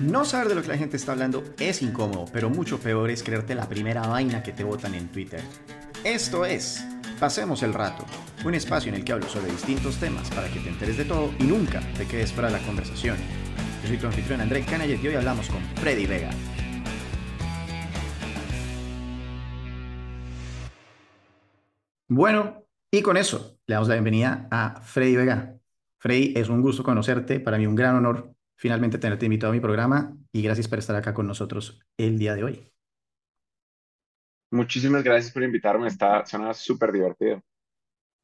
No saber de lo que la gente está hablando es incómodo, pero mucho peor es creerte la primera vaina que te botan en Twitter. Esto es Pasemos el Rato, un espacio en el que hablo sobre distintos temas para que te enteres de todo y nunca te quedes fuera de la conversación. Yo soy tu anfitrión André Canayet y hoy hablamos con Freddy Vega. Bueno, y con eso le damos la bienvenida a Freddy Vega. Freddy, es un gusto conocerte, para mí un gran honor finalmente tenerte invitado a mi programa y gracias por estar acá con nosotros el día de hoy. Muchísimas gracias por invitarme, está, suena súper divertido.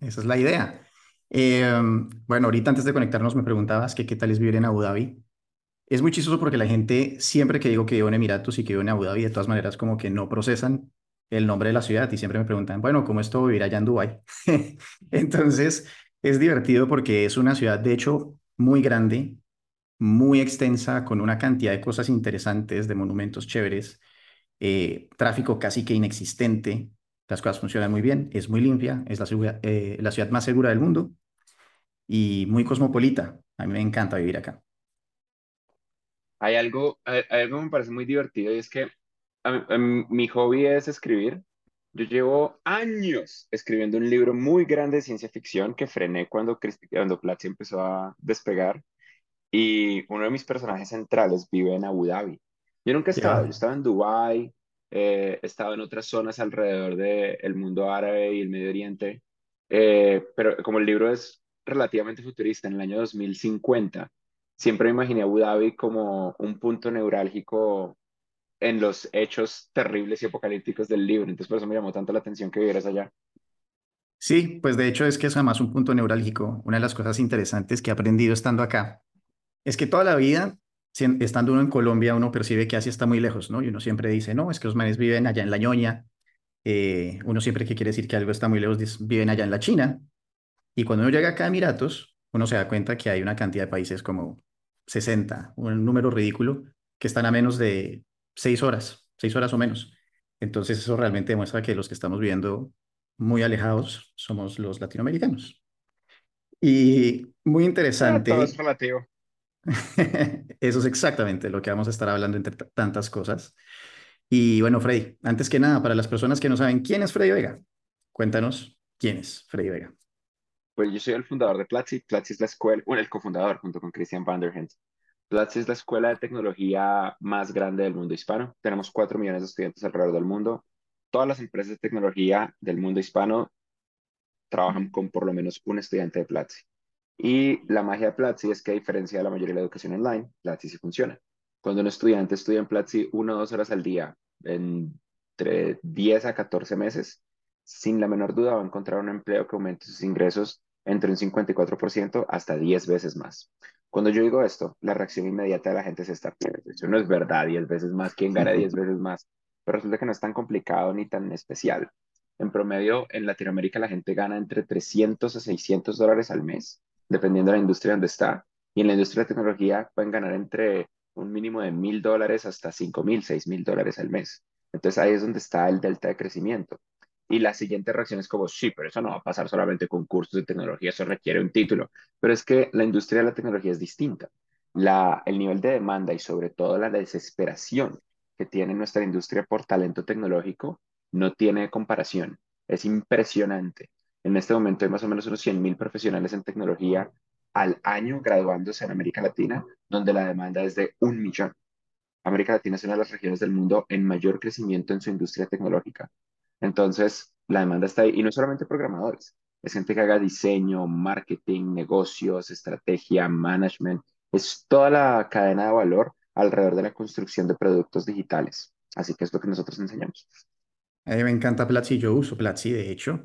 Esa es la idea. Eh, bueno, ahorita antes de conectarnos me preguntabas que qué tal es vivir en Abu Dhabi. Es muy chistoso porque la gente, siempre que digo que vivo en Emiratos y que vivo en Abu Dhabi, de todas maneras como que no procesan el nombre de la ciudad y siempre me preguntan, bueno, ¿cómo es todo vivir allá en Dubái? Entonces, es divertido porque es una ciudad, de hecho, muy grande, muy extensa, con una cantidad de cosas interesantes, de monumentos chéveres, eh, tráfico casi que inexistente, las cosas funcionan muy bien, es muy limpia, es la, eh, la ciudad más segura del mundo y muy cosmopolita. A mí me encanta vivir acá. Hay algo, hay, algo que me parece muy divertido y es que mi hobby es escribir. Yo llevo años escribiendo un libro muy grande de ciencia ficción que frené cuando, cuando Platzi empezó a despegar y uno de mis personajes centrales vive en Abu Dhabi. Yo nunca he estado, yo estaba en Dubái, eh, he estado en otras zonas alrededor del mundo árabe y el Medio Oriente, eh, pero como el libro es relativamente futurista, en el año 2050, siempre me imaginé Abu Dhabi como un punto neurálgico en los hechos terribles y apocalípticos del libro. Entonces, por eso me llamó tanto la atención que vivieras allá. Sí, pues de hecho es que es además un punto neurálgico. Una de las cosas interesantes que he aprendido estando acá es que toda la vida, estando uno en Colombia, uno percibe que Asia está muy lejos, ¿no? Y uno siempre dice, no, es que los manes viven allá en la ñoña. Eh, uno siempre que quiere decir que algo está muy lejos, viven allá en la China. Y cuando uno llega acá a Emiratos, uno se da cuenta que hay una cantidad de países como 60, un número ridículo, que están a menos de seis horas, seis horas o menos. Entonces eso realmente demuestra que los que estamos viviendo muy alejados somos los latinoamericanos. Y muy interesante. Todo es relativo. Eso es exactamente lo que vamos a estar hablando entre tantas cosas. Y bueno, Freddy, antes que nada, para las personas que no saben quién es Freddy Vega, cuéntanos quién es Freddy Vega. Pues yo soy el fundador de Platzi. Platzi es la escuela, bueno, el cofundador junto con Christian Vanderhent. Platzi es la escuela de tecnología más grande del mundo hispano. Tenemos cuatro millones de estudiantes alrededor del mundo. Todas las empresas de tecnología del mundo hispano trabajan con por lo menos un estudiante de Platzi. Y la magia de Platzi es que a diferencia de la mayoría de la educación online, Platzi sí funciona. Cuando un estudiante estudia en Platzi una o dos horas al día, entre 10 a 14 meses, sin la menor duda va a encontrar un empleo que aumente sus ingresos entre un 54% hasta 10 veces más. Cuando yo digo esto, la reacción inmediata de la gente es esta, eso no es verdad, 10 veces más, ¿quién gana 10 veces más? Pero resulta que no es tan complicado ni tan especial. En promedio, en Latinoamérica la gente gana entre 300 a 600 dólares al mes dependiendo de la industria donde está. Y en la industria de tecnología pueden ganar entre un mínimo de mil dólares hasta cinco mil, seis mil dólares al mes. Entonces ahí es donde está el delta de crecimiento. Y la siguiente reacción es como, sí, pero eso no va a pasar solamente con cursos de tecnología, eso requiere un título. Pero es que la industria de la tecnología es distinta. La, el nivel de demanda y sobre todo la desesperación que tiene nuestra industria por talento tecnológico no tiene comparación. Es impresionante. En este momento hay más o menos unos 100.000 profesionales en tecnología al año graduándose en América Latina, donde la demanda es de un millón. América Latina es una de las regiones del mundo en mayor crecimiento en su industria tecnológica. Entonces, la demanda está ahí. Y no solamente programadores, es gente que haga diseño, marketing, negocios, estrategia, management. Es toda la cadena de valor alrededor de la construcción de productos digitales. Así que es lo que nosotros enseñamos. A mí me encanta Platzi, yo uso Platzi, de hecho.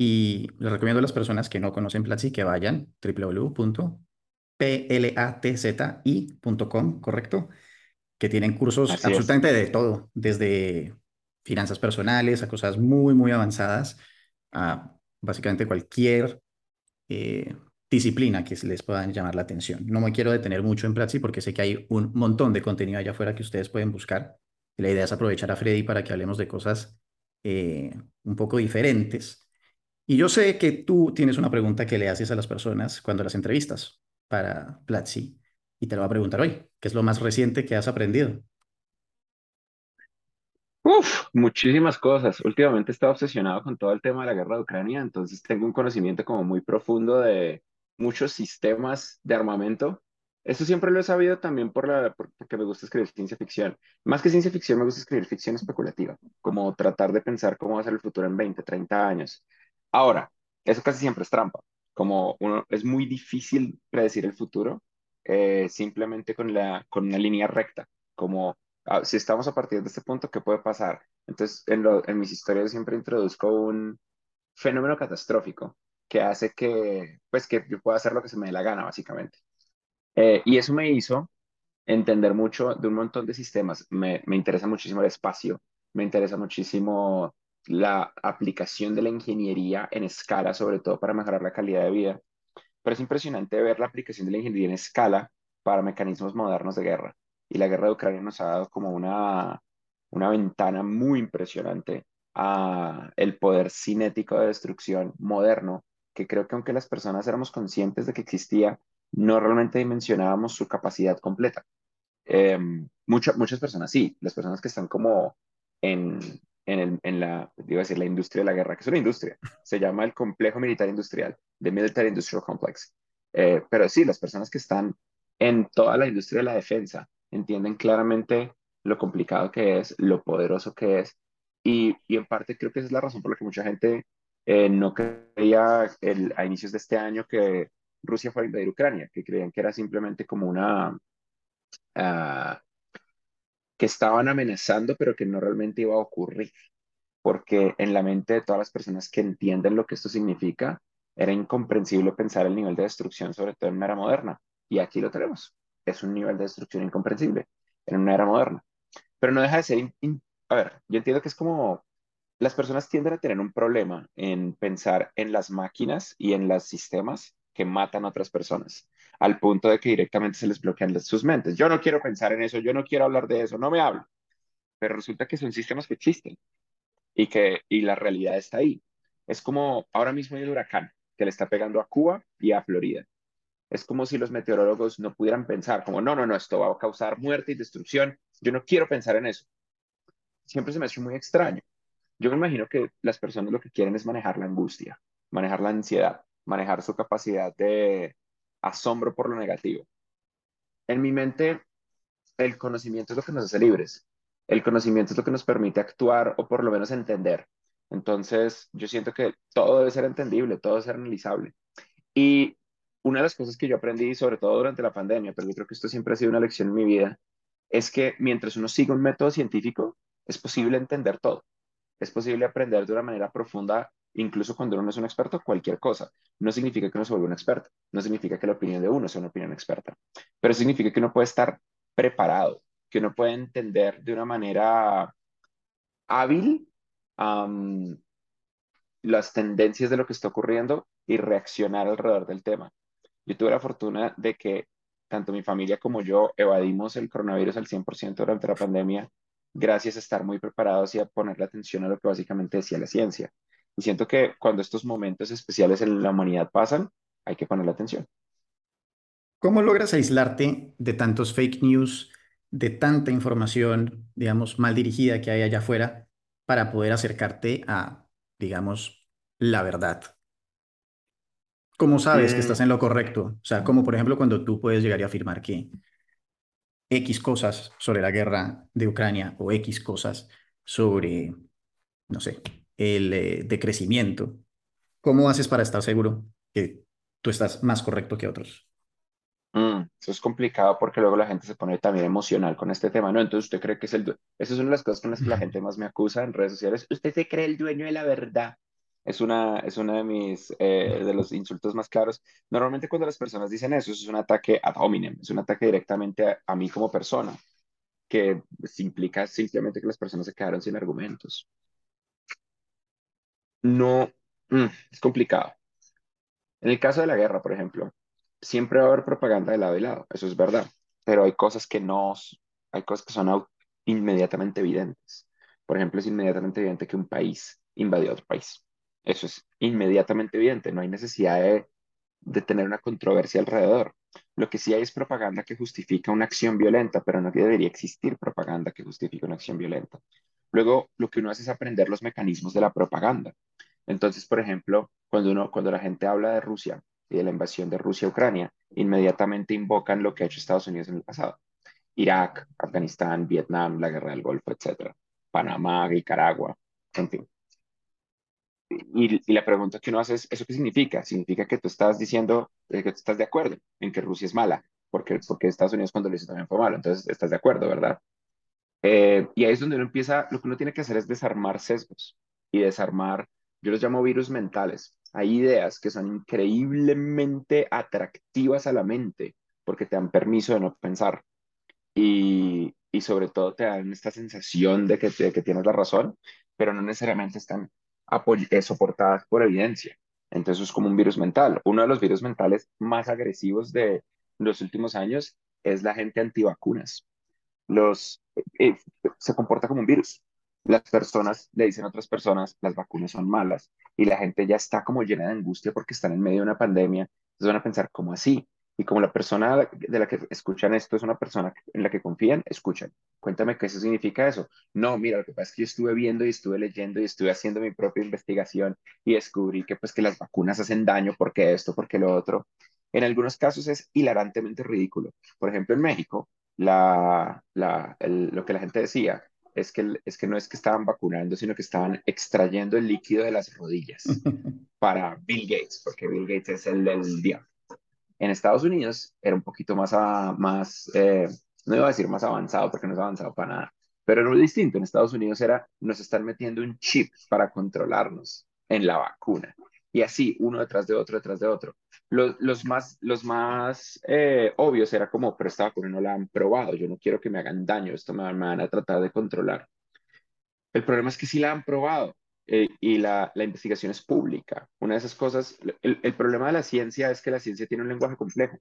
Y les recomiendo a las personas que no conocen Platzi que vayan www.platzi.com, ¿correcto? Que tienen cursos absolutamente de todo, desde finanzas personales a cosas muy, muy avanzadas, a básicamente cualquier eh, disciplina que les puedan llamar la atención. No me quiero detener mucho en Platzi porque sé que hay un montón de contenido allá afuera que ustedes pueden buscar. La idea es aprovechar a Freddy para que hablemos de cosas eh, un poco diferentes y yo sé que tú tienes una pregunta que le haces a las personas cuando las entrevistas para Platzi. y te lo va a preguntar hoy. ¿Qué es lo más reciente que has aprendido? Uf, muchísimas cosas. Últimamente he obsesionado con todo el tema de la guerra de Ucrania, entonces tengo un conocimiento como muy profundo de muchos sistemas de armamento. Eso siempre lo he sabido también por la, por- porque me gusta escribir ciencia ficción. Más que ciencia ficción, me gusta escribir ficción especulativa, como tratar de pensar cómo va a ser el futuro en 20, 30 años. Ahora, eso casi siempre es trampa. Como uno, es muy difícil predecir el futuro eh, simplemente con la, con una línea recta. Como ah, si estamos a partir de este punto, ¿qué puede pasar? Entonces, en, lo- en mis historias siempre introduzco un fenómeno catastrófico que hace que, pues, que yo pueda hacer lo que se me dé la gana, básicamente. Eh, y eso me hizo entender mucho de un montón de sistemas. Me, me interesa muchísimo el espacio, me interesa muchísimo la aplicación de la ingeniería en escala, sobre todo para mejorar la calidad de vida. Pero es impresionante ver la aplicación de la ingeniería en escala para mecanismos modernos de guerra. Y la guerra de Ucrania nos ha dado como una, una ventana muy impresionante a el poder cinético de destrucción moderno, que creo que aunque las personas éramos conscientes de que existía, no realmente dimensionábamos su capacidad completa. Eh, mucha- muchas personas sí, las personas que están como en, en, el- en la, a decir, la industria de la guerra, que es una industria, se llama el complejo militar industrial, the Military Industrial Complex. Eh, pero sí, las personas que están en toda la industria de la defensa entienden claramente lo complicado que es, lo poderoso que es, y, y en parte creo que esa es la razón por la que mucha gente eh, no creía el- a inicios de este año que Rusia fuera a invadir Ucrania, que creían que era simplemente como una ah, que estaban amenazando, pero que no realmente iba a ocurrir, porque en la mente de todas las personas que entienden lo que esto significa, era incomprensible pensar el nivel de destrucción, sobre todo en una era moderna. Y aquí lo tenemos. Es un nivel de destrucción incomprensible en una era moderna. Pero no deja de ser... a ver, yo entiendo que es como las personas tienden a tener un problema en pensar en las máquinas y en los sistemas que matan a otras personas, al punto de que directamente se les bloquean sus mentes. Yo no quiero pensar en eso, yo no quiero hablar de eso, no me hablo. Pero resulta que son sistemas que existen y que y la realidad está ahí. Es como ahora mismo hay un huracán que le está pegando a Cuba y a Florida. Es como si los meteorólogos no pudieran pensar como, no, no, no, esto va a causar muerte y destrucción. Yo no quiero pensar en eso. Siempre se me hace muy extraño. Yo me imagino que las personas lo que quieren es manejar la angustia, manejar la ansiedad, manejar su capacidad de asombro por lo negativo. En mi mente, el conocimiento es lo que nos hace libres. El conocimiento es lo que nos permite actuar o por lo menos entender. Entonces, yo siento que todo debe ser entendible, todo debe ser analizable. Y una de las cosas que yo aprendí, sobre todo durante la pandemia, pero yo creo que esto siempre ha sido una lección en mi vida, es que mientras uno siga un método científico, es posible entender todo. Es posible aprender de una manera profunda, incluso cuando uno no es un experto, cualquier cosa. No significa que uno se vuelva un experto, no significa que la opinión de uno sea una opinión experta, pero significa que uno puede estar preparado, que uno puede entender de una manera hábil las tendencias de lo que está ocurriendo y reaccionar alrededor del tema. Yo tuve la fortuna de que tanto mi familia como yo evadimos el coronavirus al 100% durante la pandemia gracias a estar muy preparados y a ponerle atención a lo que básicamente decía la ciencia. Y siento que cuando estos momentos especiales en la humanidad pasan, hay que ponerle atención. ¿Cómo logras aislarte de tantos fake news, de tanta información, digamos, mal dirigida que hay allá afuera para poder acercarte a, digamos, la verdad? ¿Cómo sabes que estás Mm, en lo correcto? O sea, como por ejemplo cuando tú puedes llegar y afirmar que X cosas sobre la guerra de Ucrania o X cosas sobre, no sé, el eh, decrecimiento. ¿Cómo haces para estar seguro que tú estás más correcto que otros? mm, eso es complicado porque luego la gente se pone también emocional con este tema, ¿no? Entonces usted cree que es el... Esa es una de las cosas con las que la gente más me acusa en redes sociales. Usted se cree el dueño de la verdad. Es una, es una de mis, eh, de los insultos más claros. Normalmente cuando las personas dicen eso, eso es un ataque ad hominem, es un ataque directamente a, a mí como persona, que implica simplemente que las personas se quedaron sin argumentos. No, mm, es complicado. En el caso de la guerra, por ejemplo, siempre va a haber propaganda de lado y lado, eso es verdad, pero hay cosas que no, hay cosas que son inmediatamente evidentes. Por ejemplo, es inmediatamente evidente que un país invadió otro país. Eso es inmediatamente evidente, no hay necesidad de, de tener una controversia alrededor. Lo que sí hay es propaganda que justifica una acción violenta, pero no debería existir propaganda que justifique una acción violenta. Luego, lo que uno hace es aprender los mecanismos de la propaganda. Entonces, por ejemplo, cuando, uno, cuando la gente habla de Rusia y de la invasión de Rusia a Ucrania, inmediatamente invocan lo que ha hecho Estados Unidos en el pasado. Irak, Afganistán, Vietnam, la guerra del Golfo, etc. Panamá, Nicaragua, en fin. Y, la pregunta que uno hace es, ¿eso qué significa? Significa que tú estás diciendo eh, que tú estás de acuerdo en que Rusia es mala, porque, porque Estados Unidos cuando lo hizo también fue malo, entonces estás de acuerdo, ¿verdad? Eh, y ahí es donde uno empieza, lo que uno tiene que hacer es desarmar sesgos y desarmar, yo los llamo virus mentales. Hay ideas que son increíblemente atractivas a la mente porque te dan permiso de no pensar y, y sobre todo te dan esta sensación de que, que tienes la razón, pero no necesariamente están eh, soportadas por evidencia. Entonces es como un virus mental. Uno de los virus mentales más agresivos de los últimos años es la gente antivacunas. Los, eh, se comporta como un virus. Las personas le dicen a otras personas, las vacunas son malas, y la gente ya está como llena de angustia porque están en medio de una pandemia. Entonces van a pensar, ¿cómo así? Y como la persona de la que escuchan esto es una persona en la que confían, escuchan. Cuéntame qué eso significa eso. No, mira, lo que pasa es que yo estuve viendo y estuve leyendo y estuve haciendo mi propia investigación y descubrí que pues que las vacunas hacen daño porque esto, porque lo otro. En algunos casos es hilarantemente ridículo. Por ejemplo, en México, la, la, lo que la gente decía es que, es que no es que estaban vacunando, sino que estaban extrayendo el líquido de las rodillas para Bill Gates, porque Bill Gates es el del diablo. En Estados Unidos era un poquito más, más eh, no iba a decir más avanzado porque no es avanzado para nada, pero era muy distinto. En Estados Unidos era, nos están metiendo un chip para controlarnos en la vacuna. Y así, uno detrás de otro, detrás de otro. Los, más, los más eh, obvios era como, pero esta vacuna no la han probado, yo no quiero que me hagan daño, esto me, me van a tratar de controlar. El problema es que sí la han probado eh, y la, la, investigación es pública. Una de esas cosas, el, el, problema de la ciencia es que la ciencia tiene un lenguaje complejo.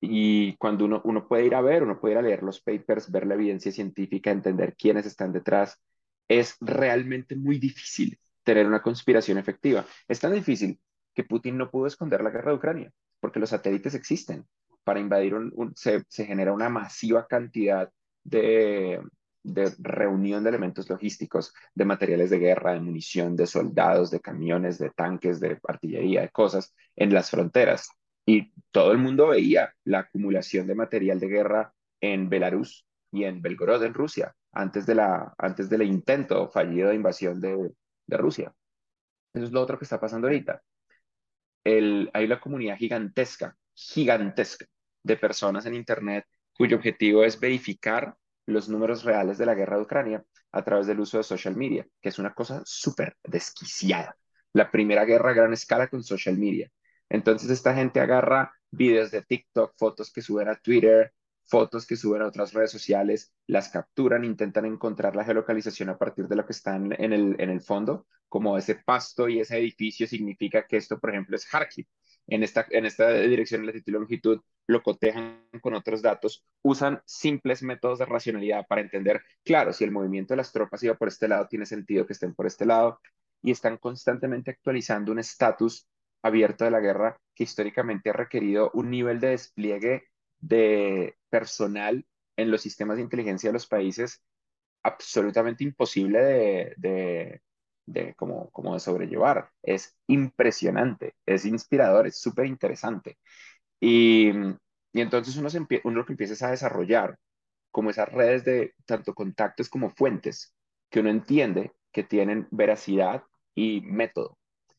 Y cuando uno, uno puede ir a ver, uno puede ir a leer los papers, ver la evidencia científica, entender quiénes están detrás, es realmente muy difícil tener una conspiración efectiva. Es tan difícil que Putin no pudo esconder la guerra de Ucrania, porque los satélites existen. Para invadir un, se, genera una masiva cantidad de, de reunión de elementos logísticos, de materiales de guerra, de munición, de soldados, de camiones, de tanques, de artillería, de cosas en las fronteras. Y todo el mundo veía la acumulación de material de guerra en Belarus y en Belgorod, en Rusia, antes, de la, antes del intento fallido de invasión de, de Rusia. Eso es lo otro que está pasando ahorita. Hay una comunidad gigantesca, gigantesca, de personas en Internet cuyo objetivo es verificar los números reales de la guerra de Ucrania a través del uso de social media, que es una cosa súper desquiciada. La primera guerra a gran escala con social media. Entonces esta gente agarra videos de TikTok, fotos que suben a Twitter, fotos que suben a otras redes sociales, las capturan, intentan encontrar la geolocalización a partir de lo que está en, el, en el fondo, como ese pasto y ese edificio significa que esto, por ejemplo, es Kharkiv en esta, en esta dirección de latitud y longitud, lo cotejan con otros datos, usan simples métodos de racionalidad para entender, claro, si el movimiento de las tropas iba por este lado, tiene sentido que estén por este lado, y están constantemente actualizando un estatus abierto de la guerra que históricamente ha requerido un nivel de despliegue de personal en los sistemas de inteligencia de los países absolutamente imposible de, de como, como de sobrellevar. Es impresionante, es inspirador, es súper interesante. Y, y, entonces uno, se uno lo que empieza a desarrollar como esas redes de tanto contactos como fuentes que uno entiende que tienen veracidad y método.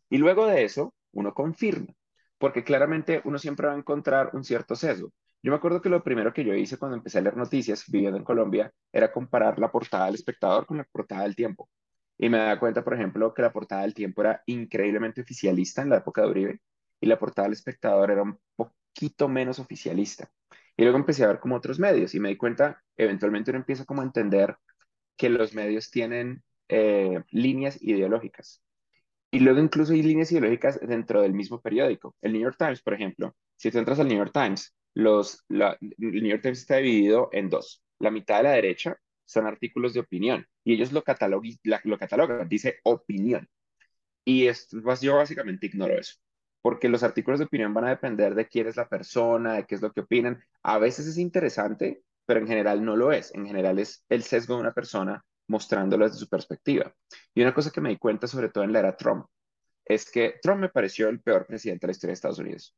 Y luego de eso, uno confirma, porque claramente uno siempre va a encontrar un cierto sesgo. Yo me acuerdo que lo primero que yo hice cuando empecé a leer noticias viviendo en Colombia era comparar la portada del espectador con la portada del tiempo. Y me da cuenta, por ejemplo, que la portada del tiempo era increíblemente oficialista en la época de Uribe y la portada del espectador era un poquito menos oficialista. Y luego empecé a ver como otros medios y me di cuenta, eventualmente uno empieza como a entender que los medios tienen eh, líneas ideológicas. Y luego incluso hay líneas ideológicas dentro del mismo periódico. El New York Times, por ejemplo, si tú entras al New York Times, los, el New York Times está dividido en dos. La mitad de la derecha son artículos de opinión y ellos lo, catalogan, lo catalogan dice opinión. Y es, pues, yo básicamente ignoro eso, porque los artículos de opinión van a depender de quién es la persona, de qué es lo que opinan. A veces es interesante, pero en general no lo es. En general es el sesgo de una persona mostrándolo desde su perspectiva. Y una cosa que me di cuenta, sobre todo en la era Trump, es que Trump me pareció el peor presidente de la historia de Estados Unidos.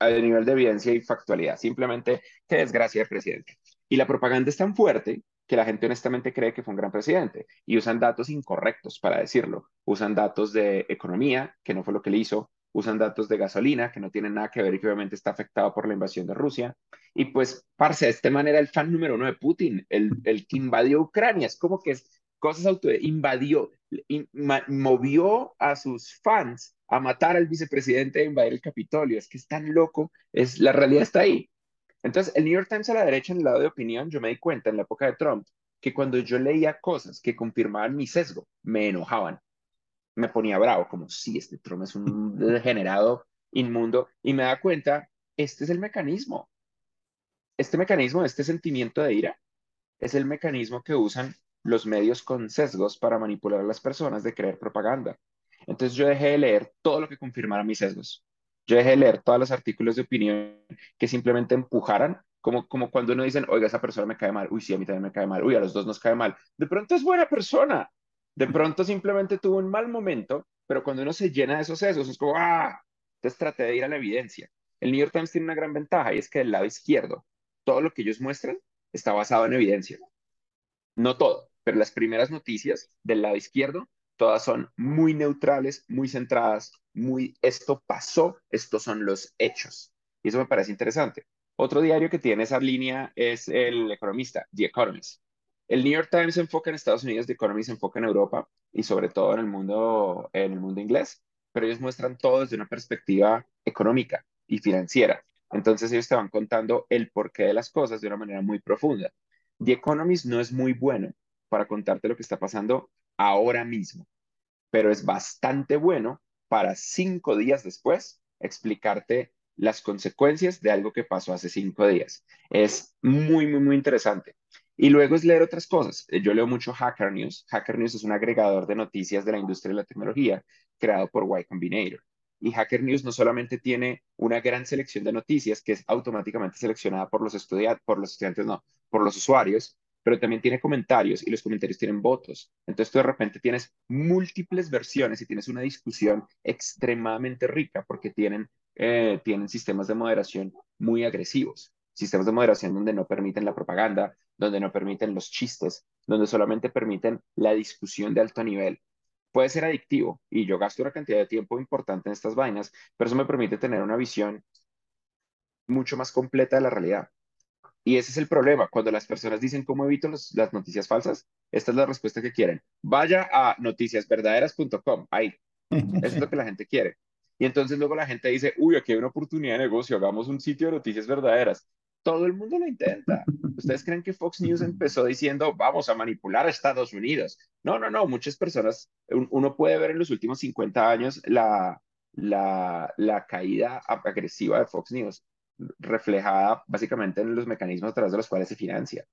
A nivel de evidencia y factualidad. Simplemente, qué desgracia de presidente. Y la propaganda es tan fuerte que la gente honestamente cree que fue un gran presidente y usan datos incorrectos para decirlo. Usan datos de economía, que no fue lo que le hizo, usan datos de gasolina, que no tienen nada que ver y que obviamente está afectado por la invasión de Rusia. Y pues, parce, de esta manera el fan número uno de Putin, el, el que invadió Ucrania, es como que es cosas auto invadió, movió a sus fans a matar al vicepresidente e invadir el Capitolio. Es que es tan loco, es, la realidad está ahí. Entonces, el New York Times a la derecha, en el lado de opinión, yo me di cuenta en la época de Trump que cuando yo leía cosas que confirmaban mi sesgo, me enojaban. Me ponía bravo, como si este Trump es un degenerado inmundo. Y me da cuenta, este es el mecanismo. Este mecanismo, este sentimiento de ira, es el mecanismo que usan los medios con sesgos para manipular a las personas de creer propaganda. Entonces yo dejé de leer todo lo que confirmara mis sesgos. Yo dejé de leer todos los artículos de opinión que simplemente empujaran, como, como cuando uno dicen, oiga, esa persona me cae mal, uy, sí, a mí también me cae mal, uy, a los dos nos cae mal. De pronto es buena persona, de pronto simplemente tuvo un mal momento, pero cuando uno se llena de esos sesgos, es como, ah, entonces traté de ir a la evidencia. El New York Times tiene una gran ventaja y es que del lado izquierdo, todo lo que ellos muestran está basado en evidencia. No todo, pero las primeras noticias del lado izquierdo todas son muy neutrales, muy centradas, muy esto pasó, estos son los hechos. Y eso me parece interesante. Otro diario que tiene esa línea es El Economista, The Economist. El New York Times se enfoca en Estados Unidos, The Economist se enfoca en Europa y sobre todo en el mundo, en el mundo inglés, pero ellos muestran todo desde una perspectiva económica y financiera. Entonces ellos te van contando el porqué de las cosas de una manera muy profunda. The Economist no es muy bueno para contarte lo que está pasando ahora mismo, pero es bastante bueno para cinco días después explicarte las consecuencias de algo que pasó hace cinco días. Es muy, muy, muy interesante. Y luego es leer otras cosas. Eh, yo leo mucho Hacker News. Hacker News es un agregador de noticias de la industria de la tecnología creado por Y Combinator. Y Hacker News no solamente tiene una gran selección de noticias que es automáticamente seleccionada por los estudiantes, por los estudiantes, no, por los usuarios, pero también tiene comentarios y los comentarios tienen votos. Entonces tú de repente tienes múltiples versiones y tienes una discusión extremadamente rica porque tienen, eh, tienen sistemas de moderación muy agresivos, sistemas de moderación donde no permiten la propaganda, donde no permiten los chistes, donde solamente permiten la discusión de alto nivel. Puede ser adictivo y yo gasto una cantidad de tiempo importante en estas vainas, pero eso me permite tener una visión mucho más completa de la realidad. Y ese es el problema. Cuando las personas dicen cómo evito las noticias falsas, esta es la respuesta que quieren. Vaya a noticiasverdaderas.com. Ahí. Eso es lo que la gente quiere. Y entonces luego la gente dice, uy, aquí hay una oportunidad de negocio, hagamos un sitio de noticias verdaderas. Todo el mundo lo intenta. ¿Ustedes creen que Fox News empezó diciendo, vamos a manipular a Estados Unidos? No, no, no. Muchas personas, uno puede ver en los últimos 50 años la, la, la caída agresiva de Fox News reflejada básicamente en los mecanismos a través de los cuales se financia.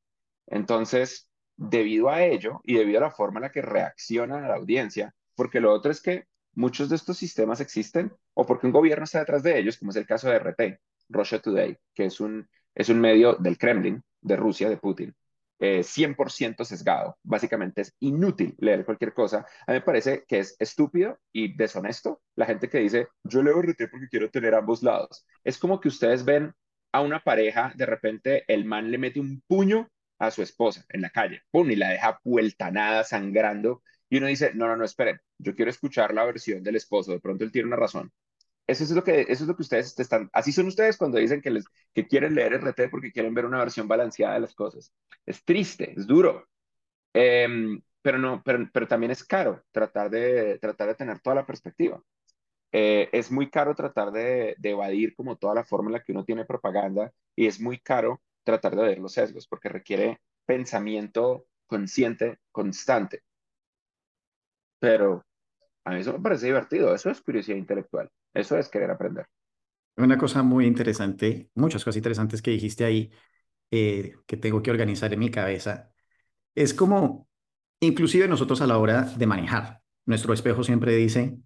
Entonces, debido a ello y debido a la forma en la que reacciona la audiencia, porque lo otro es que muchos de estos sistemas existen o porque un gobierno está detrás de ellos, como es el caso de RT, Russia Today, que es un, es un medio del Kremlin, de Rusia, de Putin, 100% eh, sesgado. Básicamente es inútil leer cualquier cosa. A mí me parece que es estúpido y deshonesto la gente que dice, yo leo RT porque quiero tener ambos lados. Es como que ustedes ven a una pareja, de repente el man le mete un puño a su esposa en la calle, pum, y la deja nada sangrando. Y uno dice, no, no, no, esperen, yo quiero escuchar la versión del esposo, de pronto él tiene una razón. Eso es lo que, eso es lo que ustedes están, así son ustedes cuando dicen que, les, que quieren leer RT porque quieren ver una versión balanceada de las cosas. Es triste, es duro, em, pero, no, pero, pero también es caro tratar de, tratar de tener toda la perspectiva. Eh, es muy caro tratar de, de, evadir como toda la forma en la que uno tiene propaganda y es muy caro tratar de ver los sesgos porque requiere pensamiento consciente, constante. Pero a mí eso me parece divertido, eso es curiosidad intelectual. Eso es querer aprender. Una cosa muy interesante, muchas cosas interesantes que dijiste ahí, eh, que tengo que organizar en mi cabeza, es como, inclusive nosotros a la hora de manejar, nuestro espejo siempre dice,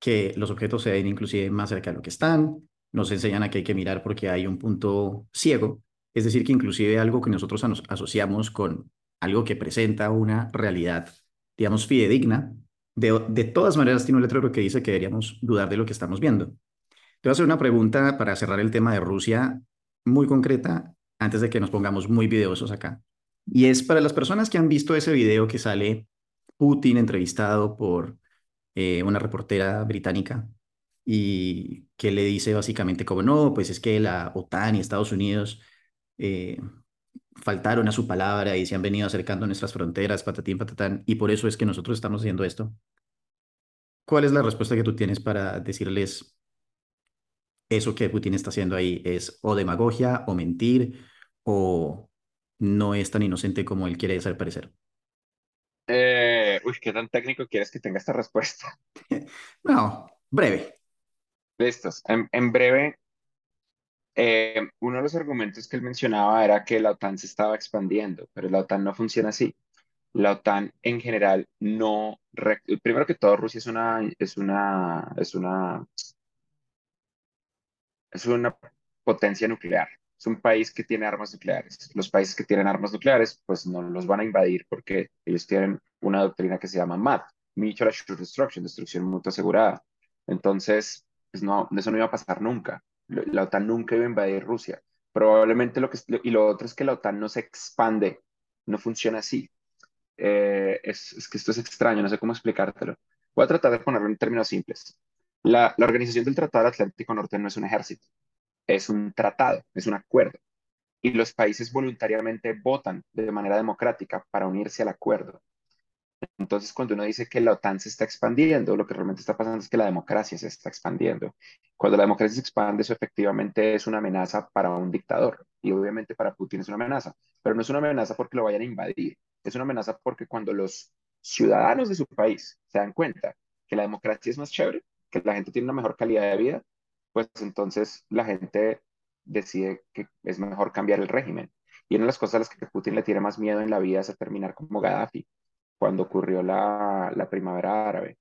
que los objetos se ven inclusive más cerca de lo que están, nos enseñan a que hay que mirar porque hay un punto ciego, es decir, que inclusive algo que nosotros nos asociamos con algo que presenta una realidad, digamos, fidedigna, de, de todas maneras tiene un letrero que dice que deberíamos dudar de lo que estamos viendo. Te voy a hacer una pregunta para cerrar el tema de Rusia muy concreta antes de que nos pongamos muy videosos acá. Y es para las personas que han visto ese video que sale Putin entrevistado por eh, una reportera británica y que le dice básicamente como no, pues es que la OTAN y Estados Unidos eh, faltaron a su palabra y se han venido acercando a nuestras fronteras, patatín, patatán, y por eso es que nosotros estamos haciendo esto. ¿Cuál es la respuesta que tú tienes para decirles eso que Putin está haciendo ahí es o demagogia o mentir o no es tan inocente como él quiere hacer parecer? Eh, uy, ¿qué tan técnico quieres que tenga esta respuesta? No, breve. Listos. En, en breve, eh, uno de los argumentos que él mencionaba era que la OTAN se estaba expandiendo, pero la OTAN no funciona así. La OTAN en general no, primero que todo, Rusia es una, es una, es una, es una potencia nuclear. Es un país que tiene armas nucleares. Los países que tienen armas nucleares, pues no los van a invadir porque ellos tienen una doctrina que se llama MAD, Mutual Assured Destruction, destrucción mutua asegurada. Entonces, pues no, eso no iba a pasar nunca. La OTAN nunca iba a invadir Rusia. Probablemente lo que, y lo otro es que la OTAN no se expande, no funciona así. Eh, es, que esto es extraño, no sé cómo explicártelo. Voy a tratar de ponerlo en términos simples. La Organización del Tratado Atlántico Norte no es un ejército, es un tratado, es un acuerdo. Y los países voluntariamente votan de manera democrática para unirse al acuerdo. Entonces, cuando uno dice que la OTAN se está expandiendo, lo que realmente está pasando es que la democracia se está expandiendo. Cuando la democracia se expande, eso efectivamente es una amenaza para un dictador. Y obviamente para Putin es una amenaza. Pero no es una amenaza porque lo vayan a invadir. Es una amenaza porque cuando los ciudadanos de su país se dan cuenta que la democracia es más chévere, que la gente tiene una mejor calidad de vida, pues entonces la gente decide que es mejor cambiar el régimen. Y una de las cosas a las que Putin le tiene más miedo en la vida es a terminar como Gaddafi cuando ocurrió la, primavera árabe.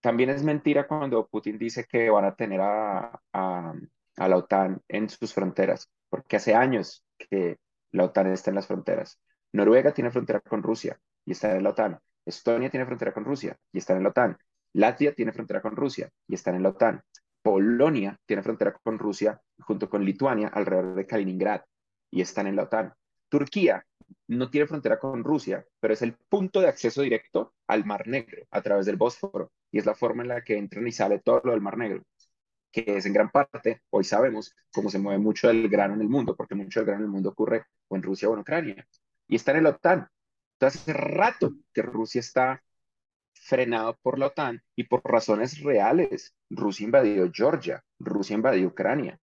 También es mentira cuando Putin dice que van a tener a, a, a, la OTAN en sus fronteras, porque hace años que la OTAN está en las fronteras. Noruega tiene frontera con Rusia y está en la OTAN. Estonia tiene frontera con Rusia y está en la OTAN. Latvia tiene frontera con Rusia y está en la OTAN. Polonia tiene frontera con Rusia junto con Lituania alrededor de Kaliningrad y están en la OTAN. Turquía no tiene frontera con Rusia, pero es el punto de acceso directo al Mar Negro a través del Bósforo y es la forma en la que entra y sale todo lo del Mar Negro, que es en gran parte, hoy sabemos cómo se mueve mucho del grano en el mundo, porque mucho del grano en el mundo ocurre o en Rusia o en Ucrania, y está en la OTAN. Entonces, hace rato que Rusia está frenado por la OTAN y por razones reales. Rusia invadió Georgia, Rusia invadió Ucrania.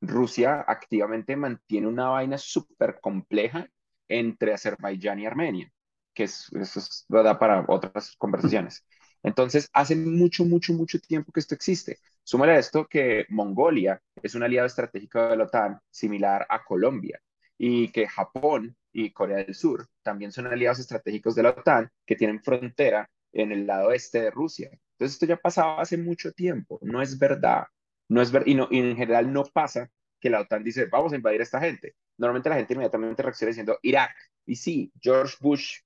Rusia activamente mantiene una vaina súper compleja entre Azerbaiyán y Armenia, que es, eso es verdad para otras conversaciones. Entonces, hace mucho, mucho, mucho tiempo que esto existe. Súmale a esto que Mongolia es un aliado estratégico de la OTAN, similar a Colombia, y que Japón y Corea del Sur también son aliados estratégicos de la OTAN, que tienen frontera en el lado este de Rusia. Entonces, esto ya pasaba hace mucho tiempo, no es verdad. No es ver y en general no pasa que la OTAN dice, vamos a invadir a esta gente. Normalmente la gente inmediatamente reacciona diciendo Irak. Y sí, George Bush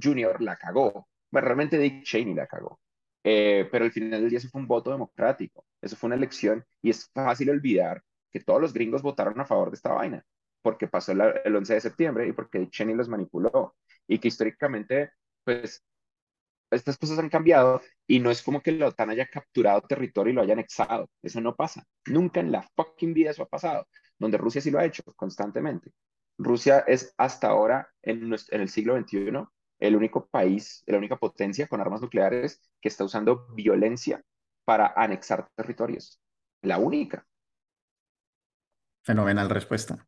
Jr. la cagó. Bueno, realmente Dick Cheney la cagó. Eh, pero al final del día eso fue un voto democrático. Eso fue una elección y es fácil olvidar que todos los gringos votaron a favor de esta vaina porque pasó el 11 de septiembre y porque Dick Cheney los manipuló y que históricamente, pues, estas cosas han cambiado y no es como que la OTAN haya capturado territorio y lo haya anexado. Eso no pasa. Nunca en la fucking vida eso ha pasado, donde Rusia sí lo ha hecho constantemente. Rusia es hasta ahora, en, el siglo XXI, el único país, la única potencia con armas nucleares que está usando violencia para anexar territorios. La única. Fenomenal respuesta.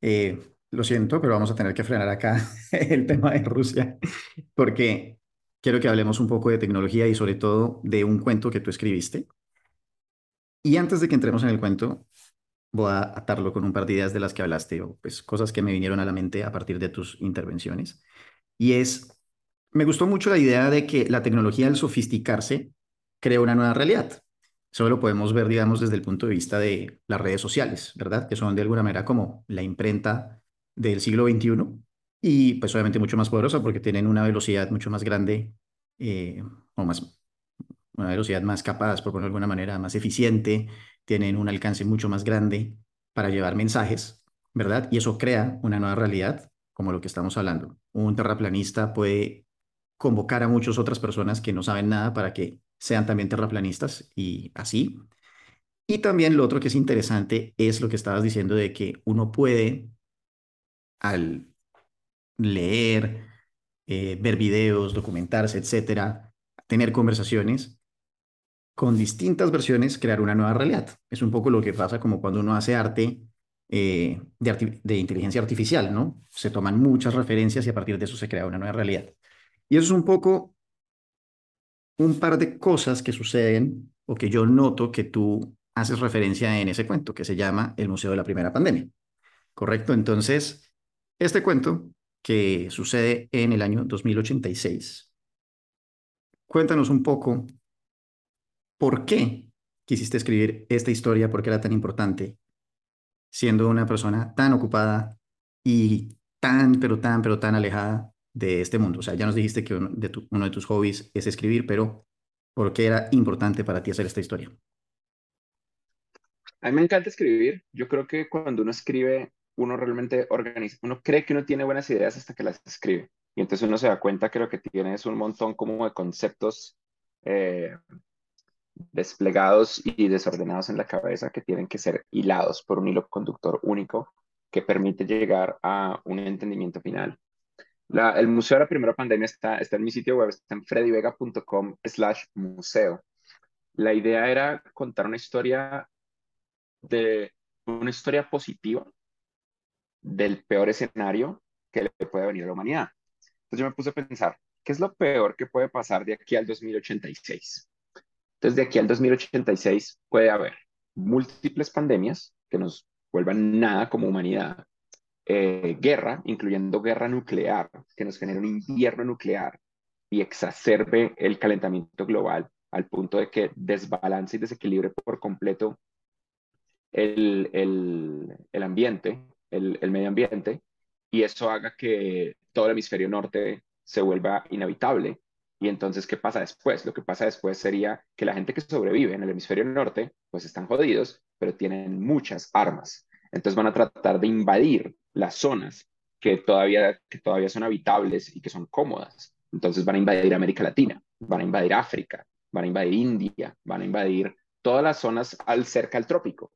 Eh, lo siento, pero vamos a tener que frenar acá el tema de Rusia, porque quiero que hablemos un poco de tecnología y sobre todo de un cuento que tú escribiste. Y antes de que entremos en el cuento, voy a atarlo con un par de ideas de las que hablaste, o pues cosas que me vinieron a la mente a partir de tus intervenciones. Y es, me gustó mucho la idea de que la tecnología al sofisticarse crea una nueva realidad. Eso lo podemos ver, digamos, desde el punto de vista de las redes sociales, ¿verdad? Que son de alguna manera como la imprenta del siglo XXI y pues obviamente mucho más poderosa porque tienen una velocidad mucho más grande eh, o más, una velocidad más capaz, por ponerlo de alguna manera, más eficiente, tienen un alcance mucho más grande para llevar mensajes, ¿verdad? Y eso crea una nueva realidad, como lo que estamos hablando. Un terraplanista puede convocar a muchas otras personas que no saben nada para que sean también terraplanistas y así. Y también lo otro que es interesante es lo que estabas diciendo de que uno puede, al leer, eh, ver videos, documentarse, etcétera, tener conversaciones con distintas versiones, crear una nueva realidad. Es un poco lo que pasa como cuando uno hace arte eh, de, de inteligencia artificial, ¿no? Se toman muchas referencias y a partir de eso se crea una nueva realidad. Y eso es un poco un par de cosas que suceden o que yo noto que tú haces referencia en ese cuento que se llama El Museo de la Primera Pandemia. ¿Correcto? Entonces, este cuento que sucede en el año 2086, cuéntanos un poco por qué quisiste escribir esta historia, por qué era tan importante, siendo una persona tan ocupada y tan, pero tan, pero tan alejada de este mundo? O sea, ya nos dijiste que uno de, uno de tus hobbies es escribir, pero ¿por qué era importante para ti hacer esta historia? A mí me encanta escribir. Yo creo que cuando uno escribe, uno realmente organiza, uno cree que uno tiene buenas ideas hasta que las escribe. Y entonces uno se da cuenta que lo que tiene es un montón como de conceptos eh, desplegados y desordenados en la cabeza que tienen que ser hilados por un hilo conductor único que permite llegar a un entendimiento final el Museo de la Primera Pandemia está, está en mi sitio web, está en freddywega.com slash museo. La idea era contar una historia de una historia positiva del peor escenario que le puede venir a la humanidad. Entonces yo me puse a pensar, ¿qué es lo peor que puede pasar de aquí al 2086? Entonces de aquí al 2086 puede haber múltiples pandemias que nos vuelvan nada como humanidad, eh, guerra, incluyendo guerra nuclear, que nos genere un invierno nuclear y exacerbe el calentamiento global al punto de que desbalance y desequilibre por completo el, el, ambiente, el, el, medio ambiente, y eso haga que todo el hemisferio norte se vuelva inhabitable. Y entonces, ¿qué pasa después? Lo que pasa después sería que la gente que sobrevive en el hemisferio norte, pues están jodidos, pero tienen muchas armas. Entonces van a tratar de invadir las zonas que todavía, que todavía son habitables y que son cómodas. Entonces van a invadir América Latina, van a invadir África, van a invadir India, van a invadir todas las zonas al cerca del trópico.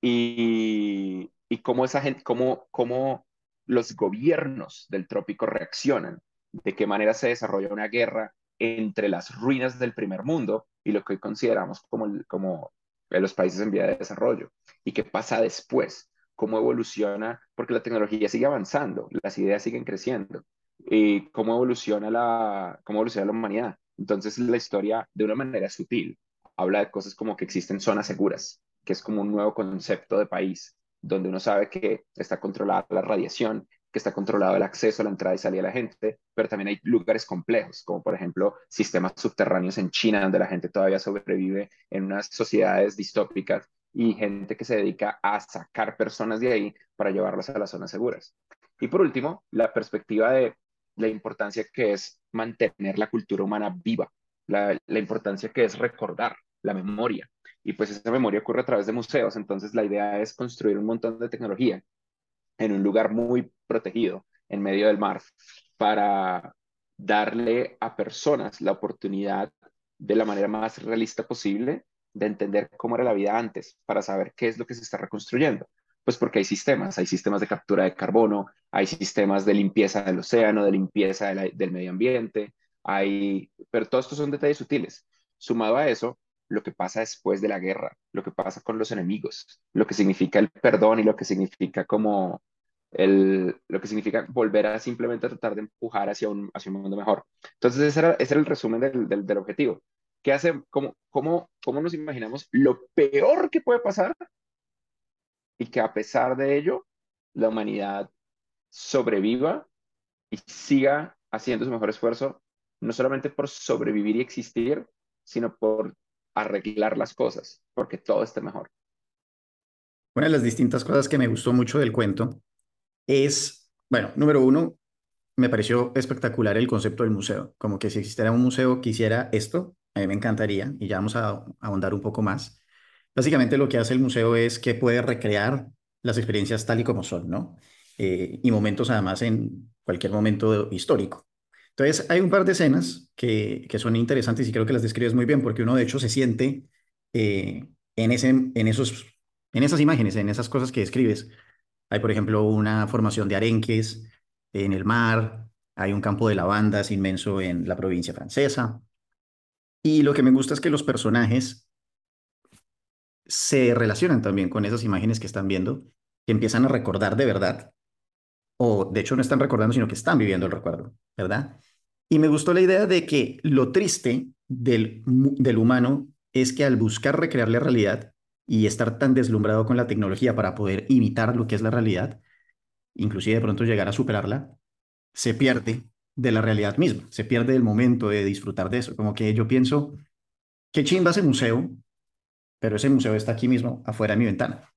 Y, y cómo esa gente, cómo, cómo los gobiernos del trópico reaccionan, de qué manera se desarrolla una guerra entre las ruinas del primer mundo y lo que hoy consideramos como, como los países en vía de desarrollo. ¿Y qué pasa después? cómo evoluciona, porque la tecnología sigue avanzando, las ideas siguen creciendo, y cómo evoluciona la, cómo evoluciona la humanidad. Entonces la historia, de una manera sutil, habla de cosas como que existen zonas seguras, que es como un nuevo concepto de país, donde uno sabe que está controlada la radiación, que está controlado el acceso, la entrada y salida de la gente, pero también hay lugares complejos, como por ejemplo sistemas subterráneos en China, donde la gente todavía sobrevive en unas sociedades distópicas y gente que se dedica a sacar personas de ahí para llevarlas a las zonas seguras. Y por último, la perspectiva de la importancia que es mantener la cultura humana viva, la, la importancia que es recordar la memoria. Y pues esa memoria ocurre a través de museos, entonces la idea es construir un montón de tecnología en un lugar muy protegido, en medio del mar, para darle a personas la oportunidad de la manera más realista posible de entender cómo era la vida antes, para saber qué es lo que se está reconstruyendo. Pues porque hay sistemas, hay sistemas de captura de carbono, hay sistemas de limpieza del océano, de limpieza del medio ambiente, hay, pero todos estos son detalles sutiles. Sumado a eso, lo que pasa después de la guerra, lo que pasa con los enemigos, lo que significa el perdón y lo que significa como el, lo que significa volver a simplemente tratar de empujar hacia un, hacia un mundo mejor. Entonces, ese era, ese era el resumen del, del, del objetivo. ¿Qué hace? Cómo, cómo, ¿Cómo nos imaginamos lo peor que puede pasar? Y que a pesar de ello, la humanidad sobreviva y siga haciendo su mejor esfuerzo, no solamente por sobrevivir y existir, sino por arreglar las cosas, porque todo esté mejor. Una de las distintas cosas que me gustó mucho del cuento es, bueno, número uno, me pareció espectacular el concepto del museo, como que si existiera un museo que hiciera esto, a mí me encantaría, y ya vamos a ahondar un poco más. Básicamente lo que hace el museo es que puede recrear las experiencias tal y como son, ¿no? Eh, y momentos además en cualquier momento histórico. Entonces, hay un par de escenas que, que son interesantes y creo que las describes muy bien, porque uno de hecho se siente eh, en, ese, en esos en esas imágenes, en esas cosas que describes, hay, por ejemplo, una formación de arenques en el mar, hay un campo de lavandas inmenso en la provincia francesa. Y lo que me gusta es que los personajes se relacionan también con esas imágenes que están viendo, que empiezan a recordar de verdad, o de hecho no están recordando, sino que están viviendo el recuerdo, ¿verdad? Y me gustó la idea de que lo triste del, del humano es que al buscar recrear la realidad, y estar tan deslumbrado con la tecnología para poder imitar lo que es la realidad, inclusive de pronto llegar a superarla, se pierde de la realidad misma, se pierde el momento de disfrutar de eso. Como que yo pienso, qué chimba ese museo, pero ese museo está aquí mismo, afuera de mi ventana.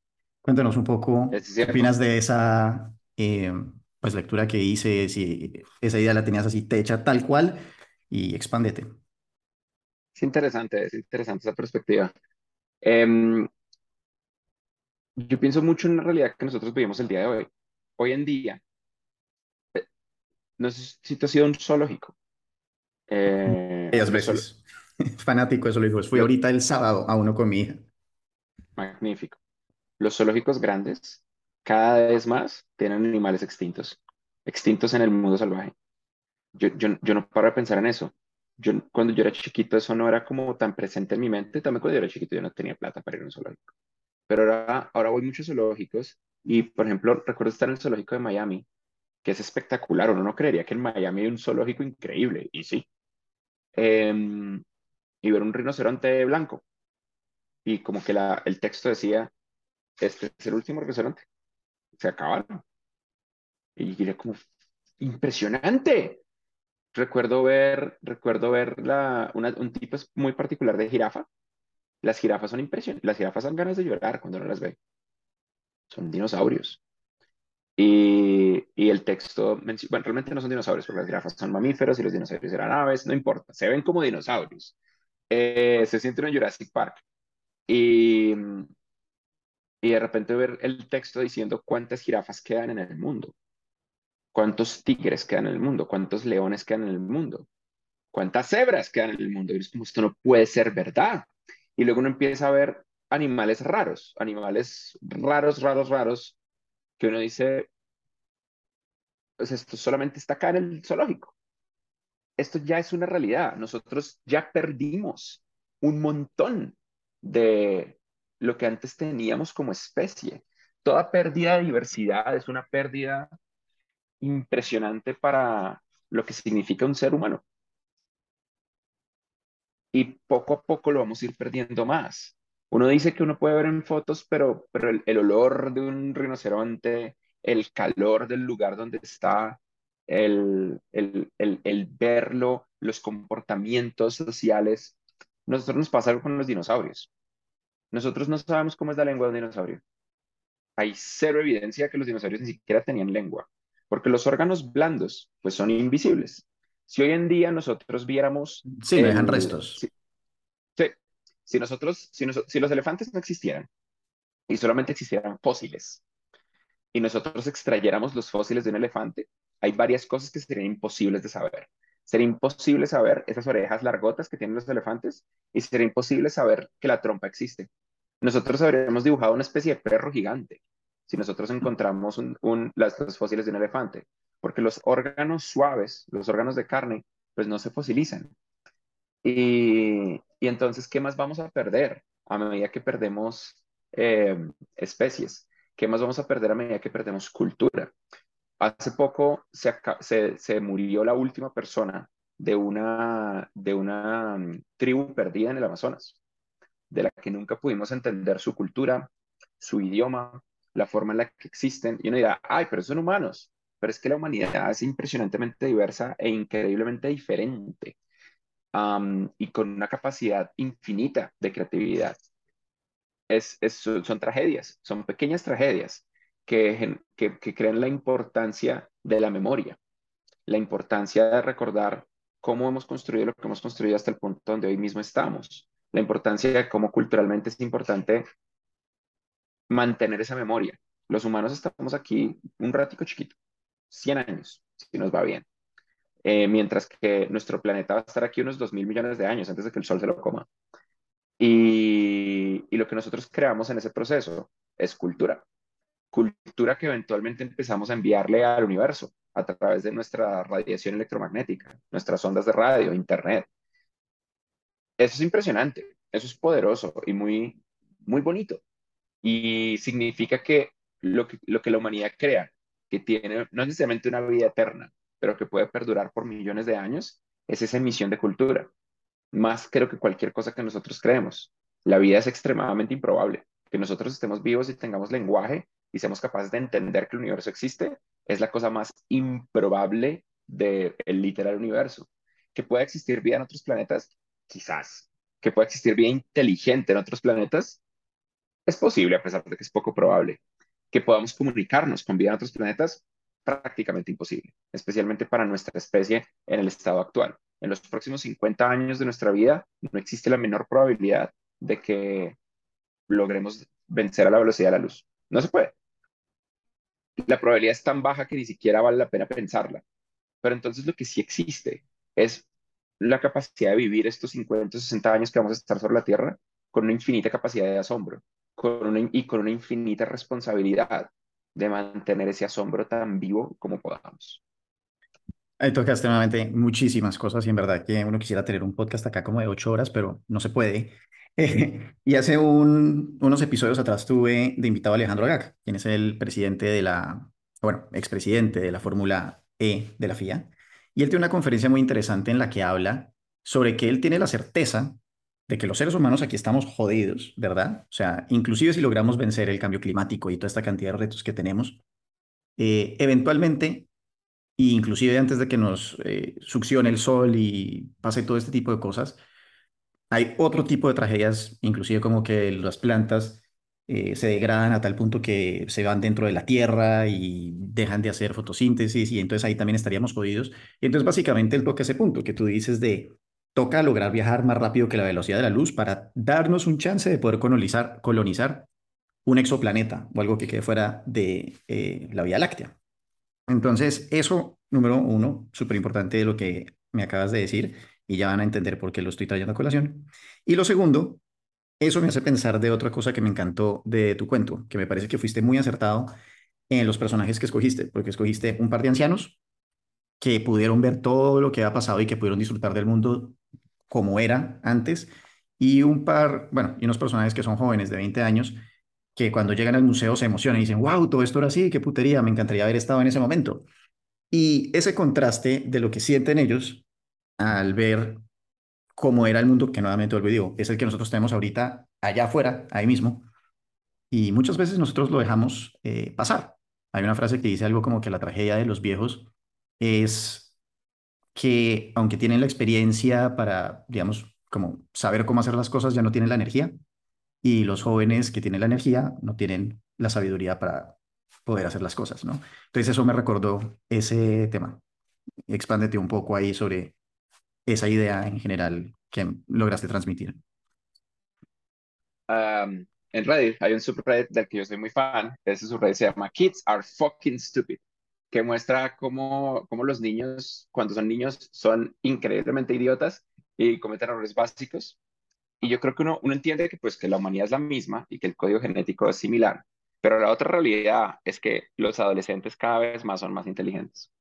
Cuéntanos un poco, ¿qué opinas de esa eh, pues, lectura que hice? Si esa idea la tenías así, te echa tal cual y expándete. Es interesante, es interesante esa perspectiva. Em, yo pienso mucho en la realidad que nosotros vivimos el día de hoy. Hoy en día, eh, no sé si tú has sido un zoológico. Eh, veces. Fanático de zoológicos. Fui ahorita el sábado a uno con mi hija. Magnífico. Los zoológicos grandes cada vez más tienen animales extintos, extintos en el mundo salvaje. Yo, yo, yo no paro de pensar en eso. Yo, cuando yo era chiquito, eso no era como tan presente en mi mente. También cuando yo era chiquito, yo no tenía plata para ir a un zoológico. Pero ahora, ahora voy muchos zoológicos y, por ejemplo, recuerdo estar en el zoológico de Miami, que es espectacular. Uno no creería que en Miami hay un zoológico increíble, y sí. Em, y ver un rinoceronte blanco. Y como que el texto decía, este es el último rinoceronte. Se acabaron. Y era como, impresionante. Recuerdo ver, recuerdo ver la, un tipo muy particular de jirafa, las jirafas son impresionantes. Las jirafas dan ganas de llorar cuando uno las ve. Son dinosaurios. Y, y el texto, bueno, realmente no son dinosaurios, porque las jirafas son mamíferos y los dinosaurios eran aves, no importa, se ven como dinosaurios. Eh, se sienten en Jurassic Park. Y, y de repente ver el texto diciendo cuántas jirafas quedan en el mundo, cuántos tigres quedan en el mundo, cuántos leones quedan en el mundo, cuántas cebras quedan en el mundo. Y es como, esto no puede ser verdad. Y luego uno empieza a ver animales raros, animales raros, raros, raros, que uno dice, pues esto solamente está acá en el zoológico. Esto ya es una realidad. Nosotros ya perdimos un montón de lo que antes teníamos como especie. Toda pérdida de diversidad es una pérdida impresionante para lo que significa un ser humano y poco a poco lo vamos a ir perdiendo más. Uno dice que uno puede ver en fotos, pero, pero el, olor de un rinoceronte, el calor del lugar donde está, el, el, el, verlo, los comportamientos sociales. Nosotros nos pasa algo con los dinosaurios. Nosotros no sabemos cómo es la lengua de un dinosaurio. Hay cero evidencia que los dinosaurios ni siquiera tenían lengua, porque los órganos blandos pues son invisibles. Si hoy en día nosotros viéramos... Sí, dejan restos. Sí, si nosotros, si, si los elefantes no existieran y solamente existieran fósiles y nosotros extrayéramos los fósiles de un elefante, hay varias cosas que serían imposibles de saber. Sería imposible saber esas orejas largotas que tienen los elefantes y sería imposible saber que la trompa existe. Nosotros habríamos dibujado una especie de perro gigante si nosotros encontramos un, las, los fósiles de un elefante porque los órganos suaves, los órganos de carne, pues no se fosilizan. Y, entonces, ¿qué más vamos a perder a medida que perdemos eh, especies? ¿Qué más vamos a perder a medida que perdemos cultura? Hace poco se, murió la última persona de una, de una mm, tribu perdida en el Amazonas, de la que nunca pudimos entender su cultura, su idioma, la forma en la que existen. Y uno dirá, ay, pero son humanos pero es que la humanidad es impresionantemente diversa e increíblemente diferente. y con una capacidad infinita de creatividad. Es, son tragedias, son pequeñas tragedias que, que, que crean la importancia de la memoria, la importancia de recordar cómo hemos construido lo que hemos construido hasta el punto donde hoy mismo estamos, la importancia de cómo culturalmente es importante mantener esa memoria. Los humanos estamos aquí un ratico chiquito, 100 años, si nos va bien. Eh, mientras que nuestro planeta va a estar aquí unos 2 mil millones de años antes de que el Sol se lo coma. Y, y lo que nosotros creamos en ese proceso es cultura. Cultura que eventualmente empezamos a enviarle al universo a través de nuestra radiación electromagnética, nuestras ondas de radio, internet. Eso es impresionante, eso es poderoso y muy, muy bonito. Y significa que lo que, lo que la humanidad crea, que tiene no necesariamente una vida eterna, pero que puede perdurar por millones de años, es esa emisión de cultura. Más creo que cualquier cosa que nosotros creemos. La vida es extremadamente improbable. Que nosotros estemos vivos y tengamos lenguaje y seamos capaces de entender que el universo existe es la cosa más improbable del literal universo. Que pueda existir vida en otros planetas, quizás. Que pueda existir vida inteligente en otros planetas, es posible, a pesar de que es poco probable. Que podamos comunicarnos con vida en otros planetas, prácticamente imposible, especialmente para nuestra especie en el estado actual. En los próximos 50 años de nuestra vida no existe la menor probabilidad de que logremos vencer a la velocidad de la luz. No se puede. La probabilidad es tan baja que ni siquiera vale la pena pensarla. Pero entonces lo que sí existe es la capacidad de vivir estos 50 o 60 años que vamos a estar sobre la Tierra con una infinita capacidad de asombro con una, y con una infinita responsabilidad de mantener ese asombro tan vivo como podamos. Ahí tocaste nuevamente muchísimas cosas y en verdad que uno quisiera tener un podcast acá como de ocho horas, pero no se puede. y hace unos episodios atrás tuve de invitado a Alejandro Agag, quien es el presidente de la, bueno, expresidente de la Fórmula E de la FIA. Y él tiene una conferencia muy interesante en la que habla sobre que él tiene la certeza de que los seres humanos aquí estamos jodidos, ¿verdad? O sea, inclusive si logramos vencer el cambio climático y toda esta cantidad de retos que tenemos, eh, eventualmente, e inclusive antes de que nos eh, succione el sol y pase todo este tipo de cosas, hay otro tipo de tragedias, inclusive como que las plantas eh, se degradan a tal punto que se van dentro de la tierra y dejan de hacer fotosíntesis y entonces ahí también estaríamos jodidos. Y entonces básicamente él toca ese punto que tú dices de toca lograr viajar más rápido que la velocidad de la luz para darnos un chance de poder colonizar, colonizar un exoplaneta o algo que quede fuera de eh, la Vía Láctea. Entonces, eso, número uno, súper importante de lo que me acabas de decir, y ya van a entender por qué lo estoy trayendo a colación. Y lo segundo, eso me hace pensar de otra cosa que me encantó de tu cuento, que me parece que fuiste muy acertado en los personajes que escogiste, porque escogiste un par de ancianos que pudieron ver todo lo que ha pasado y que pudieron disfrutar del mundo como era antes, y un par, bueno, y unos personajes que son jóvenes de 20 años, que cuando llegan al museo se emocionan y dicen, wow, todo esto era así, qué putería, me encantaría haber estado en ese momento. Y ese contraste de lo que sienten ellos al ver cómo era el mundo, que nuevamente vuelvo digo, es el que nosotros tenemos ahorita allá afuera, ahí mismo, y muchas veces nosotros lo dejamos eh, pasar. Hay una frase que dice algo como que la tragedia de los viejos es que aunque tienen la experiencia para, digamos, como saber cómo hacer las cosas, ya no tienen la energía. Y los jóvenes que tienen la energía no tienen la sabiduría para poder hacer las cosas, ¿no? Entonces eso me recordó ese tema. Expándete un poco ahí sobre esa idea en general que lograste transmitir. en Reddit hay un subreddit del que yo soy muy fan. Ese subreddit se llama Kids Are Fucking Stupid que muestra cómo, cómo los niños, cuando son niños, son increíblemente idiotas y cometen errores básicos. Y yo creo que uno, uno entiende que, pues, que la humanidad es la misma y que el código genético es similar. Pero la otra realidad es que los adolescentes cada vez más son más inteligentes.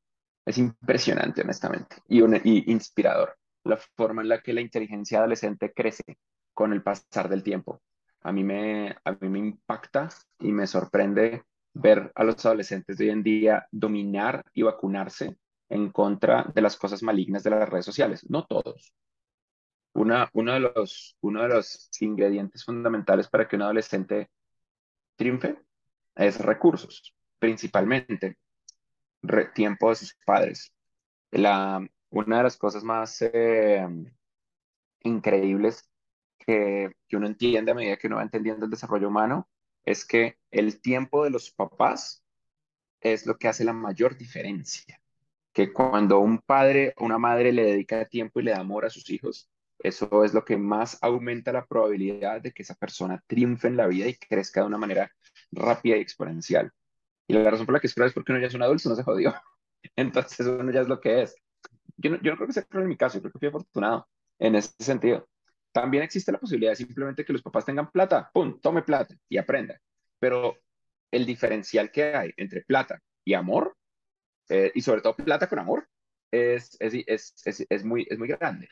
Es impresionante, honestamente, y, y inspirador la forma en la que la inteligencia adolescente crece con el pasar del tiempo. A mí me, a mí me impacta y me sorprende ver a los adolescentes de hoy en día dominar y vacunarse en contra de las cosas malignas de las redes sociales. No todos. Una, uno, de los, uno de los ingredientes fundamentales para que un adolescente triunfe es recursos, principalmente tiempo de sus padres. La, una de las cosas más, eh, increíbles que, que uno entiende a medida que uno va entendiendo el desarrollo humano es que el tiempo de los papás es lo que hace la mayor diferencia. Que cuando un padre o una madre le dedica tiempo y le da amor a sus hijos, eso es lo que más aumenta la probabilidad de que esa persona triunfe en la vida y crezca de una manera rápida y exponencial. Y la razón por la que espero es porque uno ya es un adulto, no se jodió. Entonces uno ya es lo que es. Yo no, yo no creo que sea en mi caso, yo creo que fui afortunado en ese sentido. También existe la posibilidad de simplemente que los papás tengan plata, ¡pum!, tome plata y aprenda. Pero el diferencial que hay entre plata y amor, eh, y sobre todo plata con amor, es, es, es, es, muy, es muy grande.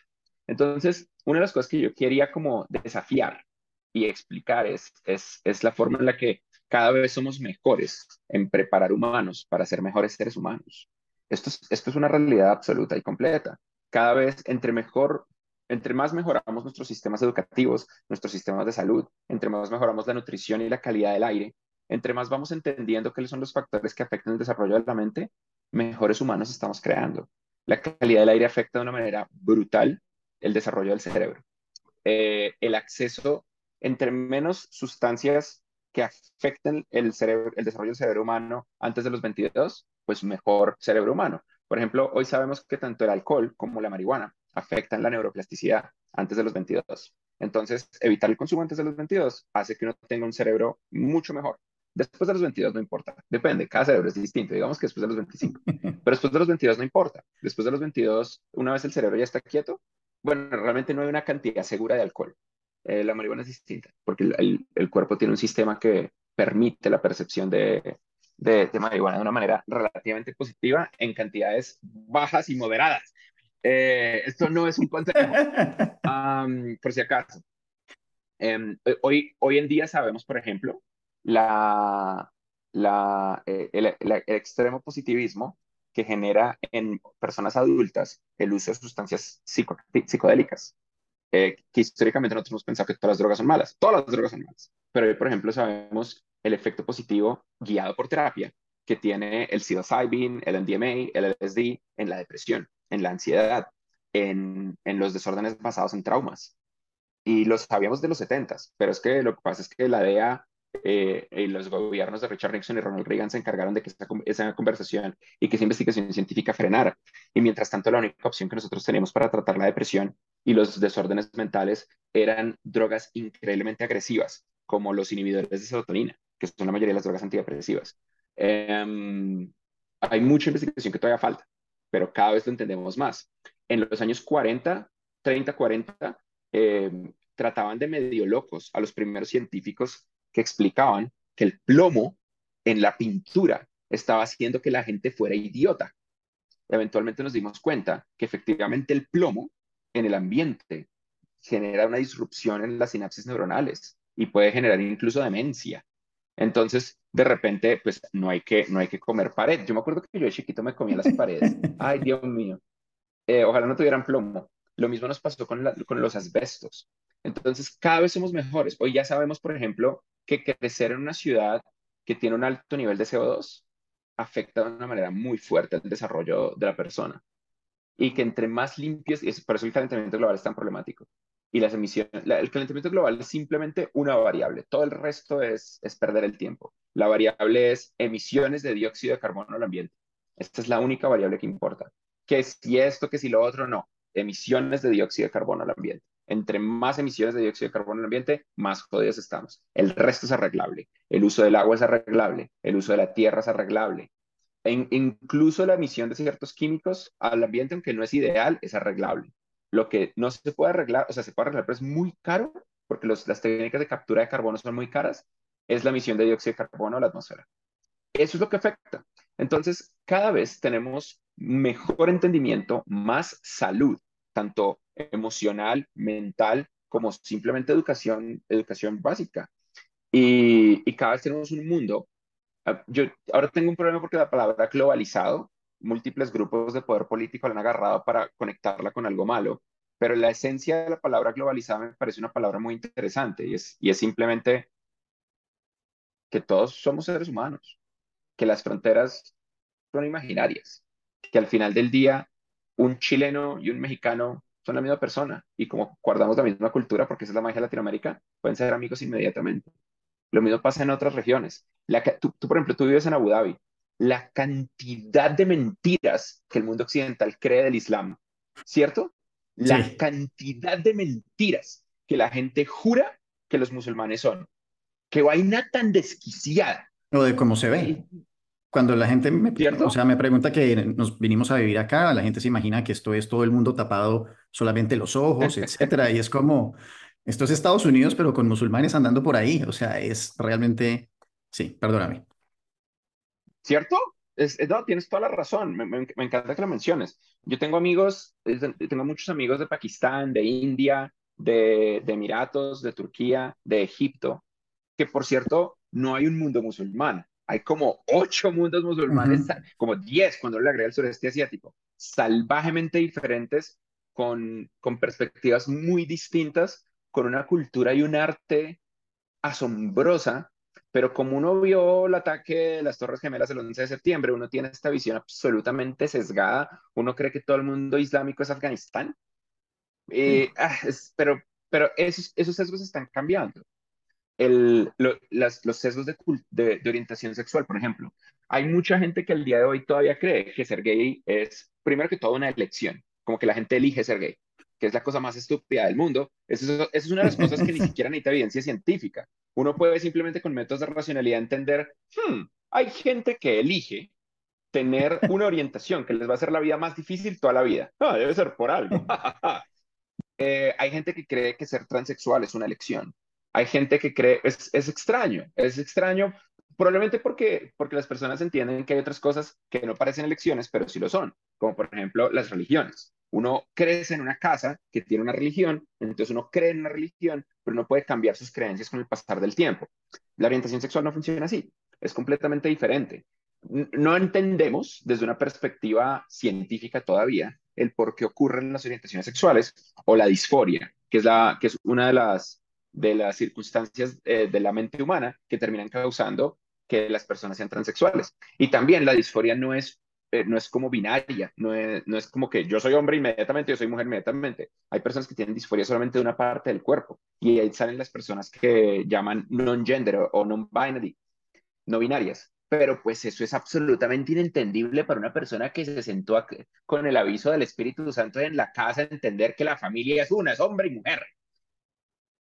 Entonces, una de las cosas que yo quería como desafiar y explicar es, es, es la forma en la que cada vez somos mejores en preparar humanos para ser mejores seres humanos. Esto es, una realidad absoluta y completa. Cada vez, entre mejor, entre más mejoramos nuestros sistemas educativos, nuestros sistemas de salud, entre más mejoramos la nutrición y la calidad del aire, entre más vamos entendiendo cuáles son los factores que afectan el desarrollo de la mente, mejores humanos estamos creando. La calidad del aire afecta de una manera brutal el desarrollo del cerebro. Eh, el acceso, entre menos sustancias que afecten el, cerebro, el desarrollo del cerebro humano antes de los 22, pues mejor cerebro humano. Por ejemplo, hoy sabemos que tanto el alcohol como la marihuana afectan la neuroplasticidad antes de los 22. Entonces, evitar el consumo antes de los 22 hace que uno tenga un cerebro mucho mejor. Después de los 22 no importa, depende, cada cerebro es distinto, digamos que después de los 25, pero después de los 22 no importa. Después de los 22, una vez el cerebro ya está quieto, bueno, realmente no hay una cantidad segura de alcohol. Eh, la marihuana es distinta, porque el, el, cuerpo tiene un sistema que permite la percepción de, de, marihuana de una manera relativamente positiva en cantidades bajas y moderadas. Eh, esto no es un consejo, por si acaso. Em, eh, hoy, hoy en día sabemos, por ejemplo, la, la, el, el, extremo positivismo que genera en personas adultas el uso de sustancias psicodélicas. Eh, que históricamente nosotros hemos pensado que todas las drogas son malas. Todas las drogas son malas. Pero hoy, por ejemplo, sabemos el efecto positivo guiado por terapia que tiene el psilocybin, el MDMA, el LSD en la depresión, en la ansiedad, en, en los desórdenes basados en traumas. Y lo sabíamos de los 70, pero es que lo que pasa es que la DEA eh, los gobiernos de Richard Nixon y Ronald Reagan se encargaron de que esa, esa, conversación y que esa investigación científica frenara. Y mientras tanto, la única opción que nosotros teníamos para tratar la depresión y los desórdenes mentales eran drogas increíblemente agresivas, como los inhibidores de serotonina, que son la mayoría de las drogas antidepresivas. Em, hay mucha investigación que todavía falta, pero cada vez lo entendemos más. En los años 40, 30, 40, trataban de medio locos a los primeros científicos que explicaban que el plomo en la pintura estaba haciendo que la gente fuera idiota. Eventualmente nos dimos cuenta que efectivamente el plomo en el ambiente genera una disrupción en las sinapsis neuronales y puede generar incluso demencia. Entonces, de repente, pues no hay que, no hay que comer pared. Yo me acuerdo que yo de chiquito me comía las paredes. Ay, Dios mío. Eh, ojalá no tuvieran plomo. Lo mismo nos pasó con, los asbestos. Entonces, cada vez somos mejores. Hoy ya sabemos, por ejemplo, que crecer en una ciudad que tiene un alto nivel de CO2 afecta de una manera muy fuerte el desarrollo de la persona. Y que entre más limpios, y es por eso el calentamiento global es tan problemático. Y las emisiones, el calentamiento global es simplemente una variable, todo el resto es, es perder el tiempo. La variable es emisiones de dióxido de carbono al ambiente. Esta es la única variable que importa. Que si esto, que si lo otro, no. Emisiones de dióxido de carbono al ambiente entre más emisiones de dióxido de carbono el ambiente, más jodidos estamos. El resto es arreglable. El uso del agua es arreglable. El uso de la tierra es arreglable. Incluso la emisión de ciertos químicos al ambiente, aunque no es ideal, es arreglable. Lo que no se puede arreglar, o sea, se puede arreglar, pero es muy caro, porque las técnicas de captura de carbono son muy caras, es la emisión de dióxido de carbono a la atmósfera. Eso es lo que afecta. Entonces, cada vez tenemos mejor entendimiento, más salud, tanto emocional, mental, como simplemente educación, educación básica. Y, cada vez tenemos un mundo. Ah, yo ahora tengo un problema porque la palabra globalizado, múltiples grupos de poder político la han agarrado para conectarla con algo malo, pero la esencia de la palabra globalizada me parece una palabra muy interesante y es, y es simplemente que todos somos seres humanos, que las fronteras son imaginarias, que al final del día un chileno y un mexicano son la misma persona y como guardamos la misma cultura, porque esa es la magia de Latinoamérica, pueden ser amigos inmediatamente. Lo mismo pasa en otras regiones. La, tú, tú, por ejemplo, tú vives en Abu Dhabi. La cantidad de mentiras que el mundo occidental cree del Islam, ¿cierto? La Sí, cantidad de mentiras que la gente jura que los musulmanes son. Qué vaina tan desquiciada, o de cómo se ve. Cuando la gente me, o ¿cierto? sea, me pregunta que nos vinimos a vivir acá, la gente se imagina que esto es todo el mundo tapado solamente los ojos, etcétera, y es como, esto es Estados Unidos, pero con musulmanes andando por ahí, o sea, es realmente, sí, perdóname. ¿Cierto? Es, es- no, tienes toda la razón. Me, me- me encanta que lo menciones. Yo tengo amigos, tengo muchos amigos de Pakistán, de India, de, de Emiratos, de Turquía, de Egipto, que por cierto, no hay un mundo musulmán. Hay como ocho mundos musulmanes, como diez cuando le agrega el sureste asiático, salvajemente diferentes, con, con perspectivas muy distintas, con una cultura y un arte asombrosa, pero como uno vio el ataque de las Torres Gemelas el 11 de septiembre, uno tiene esta visión absolutamente sesgada, uno cree que todo el mundo islámico es Afganistán. Eh, ah, es- pero, pero esos, esos sesgos están cambiando. El, lo- las- los sesgos de, de, de orientación sexual, por ejemplo. Hay mucha gente que al día de hoy todavía cree que ser gay es, primero que todo, una elección, como que la gente elige ser gay, que es la cosa más estúpida del mundo. Eso, es- eso es una de las cosas que ni siquiera necesita evidencia científica. Uno puede simplemente con métodos de racionalidad entender, "Hmm, hay gente que elige tener una orientación que les va a hacer la vida más difícil toda la vida. Ah, debe ser por algo. Eh, hay gente que cree que ser transexual es una elección. Hay gente que cree, es, es extraño, es extraño, probablemente porque, porque las personas entienden que hay otras cosas que no parecen elecciones, pero sí lo son, como por ejemplo las religiones. Uno crece en una casa que tiene una religión, entonces uno cree en una religión, pero no puede cambiar sus creencias con el pasar del tiempo. La orientación sexual no funciona así, es completamente diferente. No entendemos desde una perspectiva científica todavía el por qué ocurren las orientaciones sexuales o la disforia, que es, la, que es una de las, de las circunstancias eh, de la mente humana que terminan causando que las personas sean transexuales. Y también la disforia no es, eh, no es como binaria, no es, no es como que yo soy hombre inmediatamente, yo soy mujer inmediatamente. Hay personas que tienen disforia solamente de una parte del cuerpo y ahí salen las personas que llaman non-gender o, non-binary, no binarias. Pero pues eso es absolutamente inentendible para una persona que se sentó con el aviso del Espíritu Santo en la casa a entender que la familia es una, es hombre y mujer.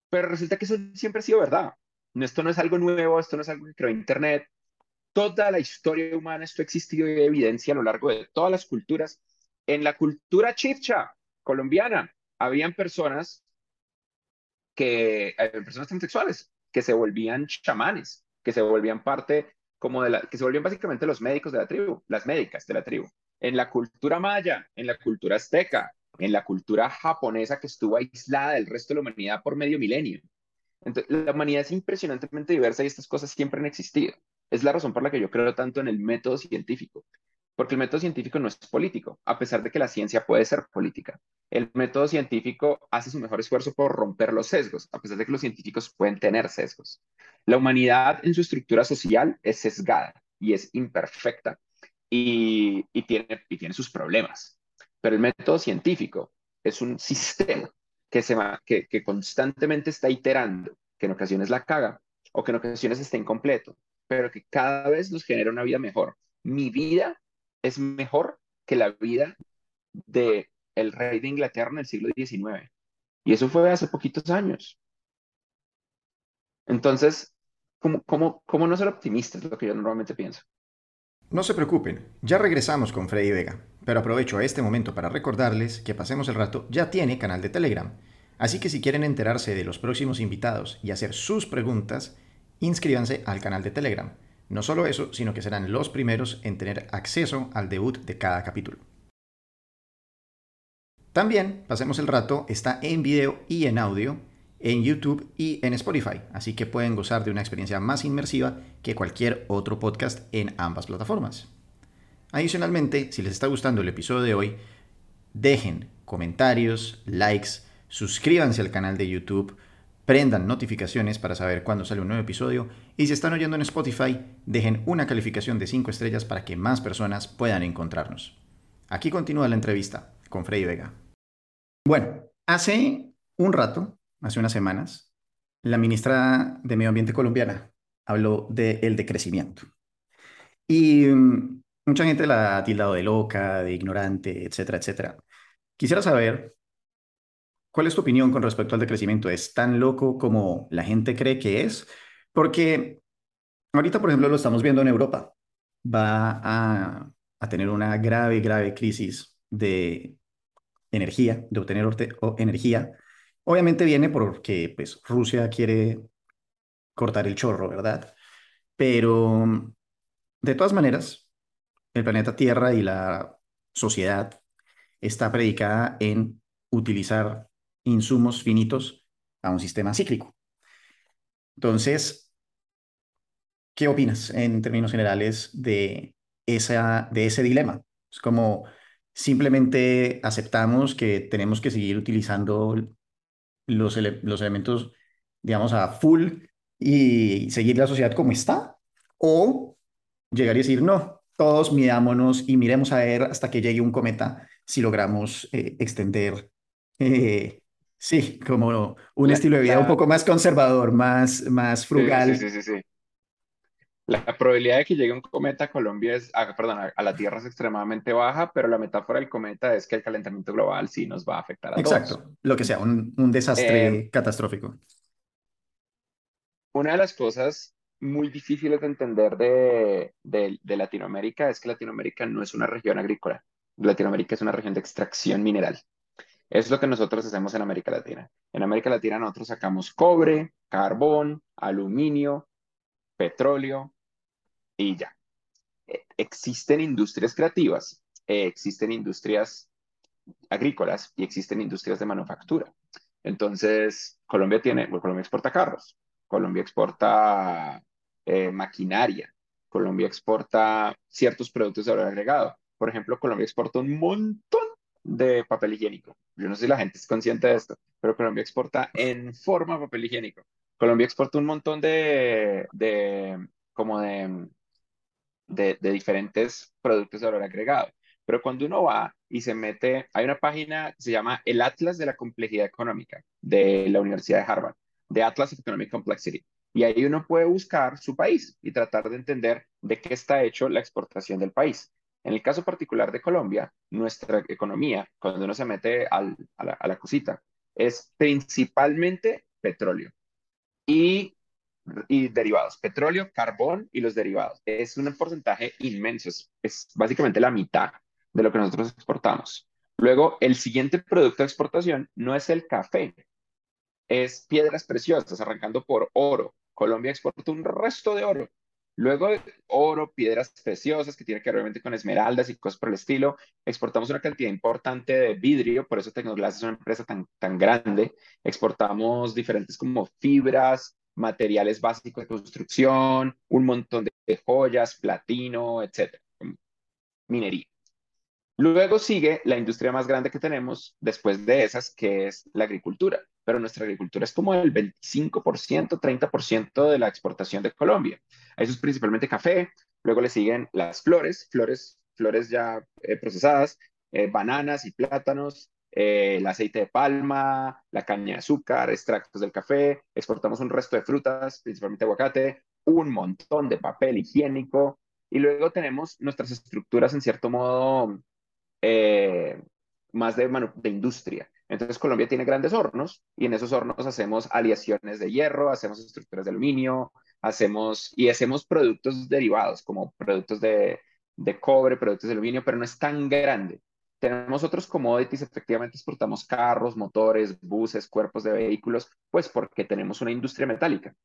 Pero resulta que eso siempre ha sido verdad. Esto no es algo nuevo, esto no es algo que creó Internet. Toda la historia humana esto ha existido y evidencia a lo largo de todas las culturas. En la cultura chifcha colombiana, habían personas que, eh, personas transexuales, que se volvían chamanes, que se volvían parte como de la, que se volvían básicamente los médicos de la tribu, las médicas de la tribu. En la cultura maya, en la cultura azteca, en la cultura japonesa que estuvo aislada del resto de la humanidad por medio milenio. La humanidad es impresionantemente diversa y estas cosas siempre han existido. Es la razón por la que yo creo tanto en el método científico, porque el método científico no es político, a pesar de que la ciencia puede ser política. El método científico hace su mejor esfuerzo por romper los sesgos, a pesar de que los científicos pueden tener sesgos. La humanidad en su estructura social es sesgada y es imperfecta y tiene sus problemas. Pero el método científico es un sistema que, se va, que, constantemente está iterando, que en ocasiones la caga o que en ocasiones está incompleto, pero que cada vez nos genera una vida mejor. Mi vida es mejor que la vida de el rey de Inglaterra en el siglo XIX. Y eso fue hace poquitos años. Entonces, ¿cómo, cómo, cómo no ser optimista? Es lo que yo normalmente pienso. No se preocupen, ya regresamos con Freddy Vega, pero aprovecho este momento para recordarles que Pasemos el Rato ya tiene canal de Telegram, así que si quieren enterarse de los próximos invitados y hacer sus preguntas, inscríbanse al canal de Telegram. No solo eso, sino que serán los primeros en tener acceso al debut de cada capítulo. También Pasemos el Rato está en video y en audio en YouTube y en Spotify, así que pueden gozar de una experiencia más inmersiva que cualquier otro podcast en ambas plataformas. Adicionalmente, si les está gustando el episodio de hoy, dejen comentarios, likes, suscríbanse al canal de YouTube, prendan notificaciones para saber cuándo sale un nuevo episodio y si están oyendo en Spotify, dejen una calificación de 5 estrellas para que más personas puedan encontrarnos. Aquí continúa la entrevista con Freddy Vega. Bueno, hace un rato, hace unas semanas, la ministra de Medio Ambiente colombiana habló del decrecimiento. Y mm, mucha gente la ha tildado de loca, de ignorante, etcétera, etcétera. Quisiera saber, ¿cuál es tu opinión con respecto al decrecimiento? ¿Es tan loco como la gente cree que es? Porque ahorita, por ejemplo, lo estamos viendo en Europa. Va a, tener una grave, grave crisis de energía, de obtener energía. Obviamente viene porque pues, Rusia quiere cortar el chorro, ¿verdad? Pero de todas maneras, el planeta Tierra y la sociedad está predicada en utilizar insumos finitos a un sistema cíclico. Entonces, ¿qué opinas en términos generales de, esa, de ese dilema? Es como simplemente aceptamos que tenemos que seguir utilizando los, los elementos, digamos, a full y seguir la sociedad como está, o llegar y decir, no, todos mirámonos y miremos a ver hasta que llegue un cometa si logramos eh, extender, eh, sí, como un estilo de vida un poco más conservador, más, más frugal. Sí, sí, sí. La probabilidad de que llegue un cometa a Colombia es, ah, perdón, a, la Tierra es extremadamente baja, pero la metáfora del cometa es que el calentamiento global sí nos va a afectar a Exacto, todos. lo que sea, un, un desastre eh, catastrófico. Una de las cosas muy difíciles de entender de, de, Latinoamérica es que Latinoamérica no es una región agrícola. Latinoamérica es una región de extracción mineral. Es lo que nosotros hacemos en América Latina. En América Latina nosotros sacamos cobre, carbón, aluminio, petróleo, y ya. E, existen industrias creativas, e, existen industrias agrícolas y existen industrias de manufactura. Entonces, Colombia tiene, Colombia exporta carros, Colombia exporta eh, maquinaria, Colombia exporta ciertos productos de valor agregado. Por ejemplo, Colombia exporta un montón de papel higiénico. Yo no sé si la gente es consciente de esto, pero Colombia exporta en forma papel higiénico. Colombia exporta un montón de, de como de de, diferentes productos de valor agregado. Pero cuando uno va y se mete, hay una página que se llama el Atlas de la Complejidad Económica de la Universidad de Harvard, de Atlas Economic Complexity. Y ahí uno puede buscar su país y tratar de entender de qué está hecho la exportación del país. En el caso particular de Colombia, nuestra economía, cuando uno se mete a, la, a cosita, es principalmente petróleo. Y y derivados, petróleo, carbón y los derivados. Es un porcentaje inmenso, es, básicamente la mitad de lo que nosotros exportamos. Luego, el siguiente producto de exportación no es el café, es piedras preciosas, arrancando por oro. Colombia exporta un resto de oro. Luego, oro, piedras preciosas, que tiene que ver obviamente con esmeraldas y cosas por el estilo. Exportamos una cantidad importante de vidrio, por eso Tecnoglass es una empresa tan, tan grande. Exportamos diferentes como fibras, materiales básicos de construcción, un montón de joyas, platino, etcétera, minería. Luego sigue la industria más grande que tenemos después de esas, que es la agricultura. Pero nuestra agricultura es como el 25%, 30% de la exportación de Colombia. Eso es principalmente café. Luego le siguen las flores, flores, flores ya eh, procesadas, eh, bananas y plátanos, eh, el aceite de palma, la caña de azúcar, extractos del café, exportamos un resto de frutas, principalmente aguacate, un montón de papel higiénico y luego tenemos nuestras estructuras en cierto modo más de, de industria. Entonces Colombia tiene grandes hornos y en esos hornos hacemos aleaciones de hierro, hacemos estructuras de aluminio, hacemos y hacemos productos derivados como productos de, de cobre, productos de aluminio, pero no es tan grande. Tenemos otros commodities, efectivamente exportamos carros, motores, buses, cuerpos de vehículos, pues porque tenemos una industria metálica.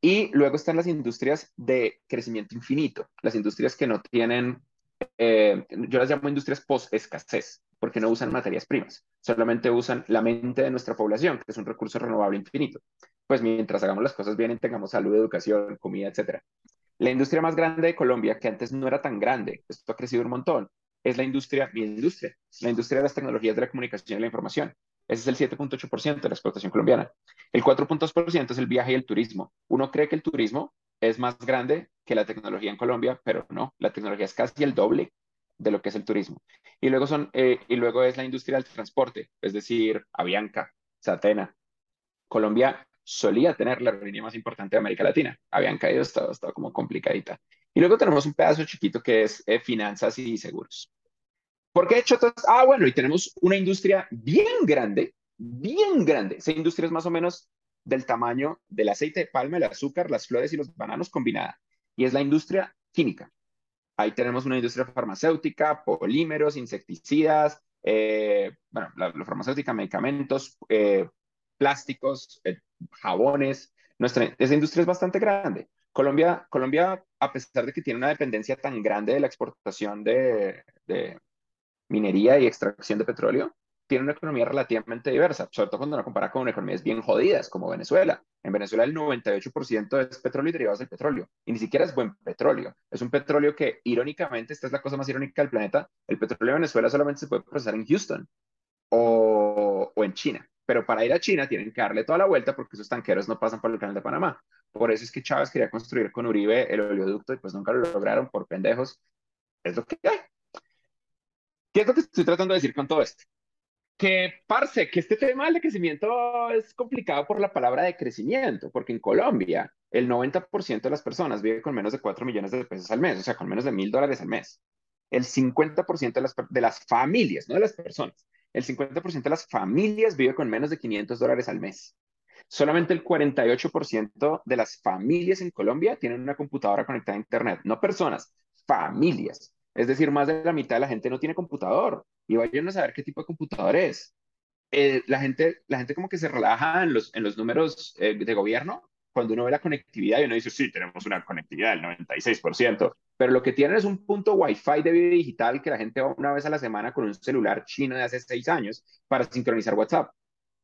Y luego están las industrias de crecimiento infinito, las industrias que no tienen, eh, yo las llamo industrias post-escasez, porque no usan materias primas, solamente usan la mente de nuestra población, que es un recurso renovable infinito. Pues mientras hagamos las cosas bien y tengamos salud, educación, comida, etc. La industria más grande de Colombia, que antes no era tan grande, esto ha crecido un montón, es la industria, mi industria, la industria de las tecnologías de la comunicación y la información. Ese es el 7.8% de la explotación colombiana. El 4.2% es el viaje y el turismo. Uno cree que el turismo es más grande que la tecnología en Colombia, pero no, la tecnología es casi el doble de lo que es el turismo. Y luego, son, eh, y luego es la industria del transporte, es decir, Avianca, Satena. Colombia solía tener la aerolínea más importante de América Latina. Habían caído, estaba, estaba como complicadita. Y luego tenemos un pedazo chiquito que es eh, finanzas y seguros. ¿Por qué he hecho todo Ah, bueno, y tenemos una industria bien grande, bien grande. Esa industria es más o menos del tamaño del aceite de palma, el azúcar, las flores y los bananos combinada. Y es la industria química. Ahí tenemos una industria farmacéutica, polímeros, insecticidas, eh, bueno, la, farmacéutica, medicamentos, eh, plásticos, eh, jabones. Nuestra, esa industria es bastante grande. Colombia, Colombia, a pesar de que tiene una dependencia tan grande de la exportación de, de minería y extracción de petróleo, tiene una economía relativamente diversa, sobre todo cuando uno compara con economías bien jodidas como Venezuela. En Venezuela el 98% es petróleo y derivados del petróleo, y ni siquiera es buen petróleo. Es un petróleo que, irónicamente, esta es la cosa más irónica del planeta, el petróleo de Venezuela solamente se puede procesar en Houston o, o en China. Pero para ir a China tienen que darle toda la vuelta porque esos tanqueros no pasan por el canal de Panamá. Por eso es que Chávez quería construir con Uribe el oleoducto y pues nunca lo lograron por pendejos. Es lo que hay. ¿Qué es lo que estoy tratando de decir con todo esto? Que, parce, que este tema del crecimiento es complicado por la palabra de crecimiento, porque en Colombia el 90% de las personas vive con menos de 4 millones de pesos al mes, o sea, con menos de mil dólares al mes. El 50% de las, de las familias, no de las personas, el 50% de las familias vive con menos de 500 dólares al mes. Solamente el 48% de las familias en Colombia tienen una computadora conectada a Internet, no personas, familias. Es decir, más de la mitad de la gente no tiene computador y vayan a saber qué tipo de computador es. Eh, la, gente, la gente como que se relaja en los, en los números eh, de gobierno cuando uno ve la conectividad y uno dice, sí, tenemos una conectividad del 96%, pero lo que tienen es un punto Wi-Fi de video digital que la gente va una vez a la semana con un celular chino de hace seis años para sincronizar WhatsApp.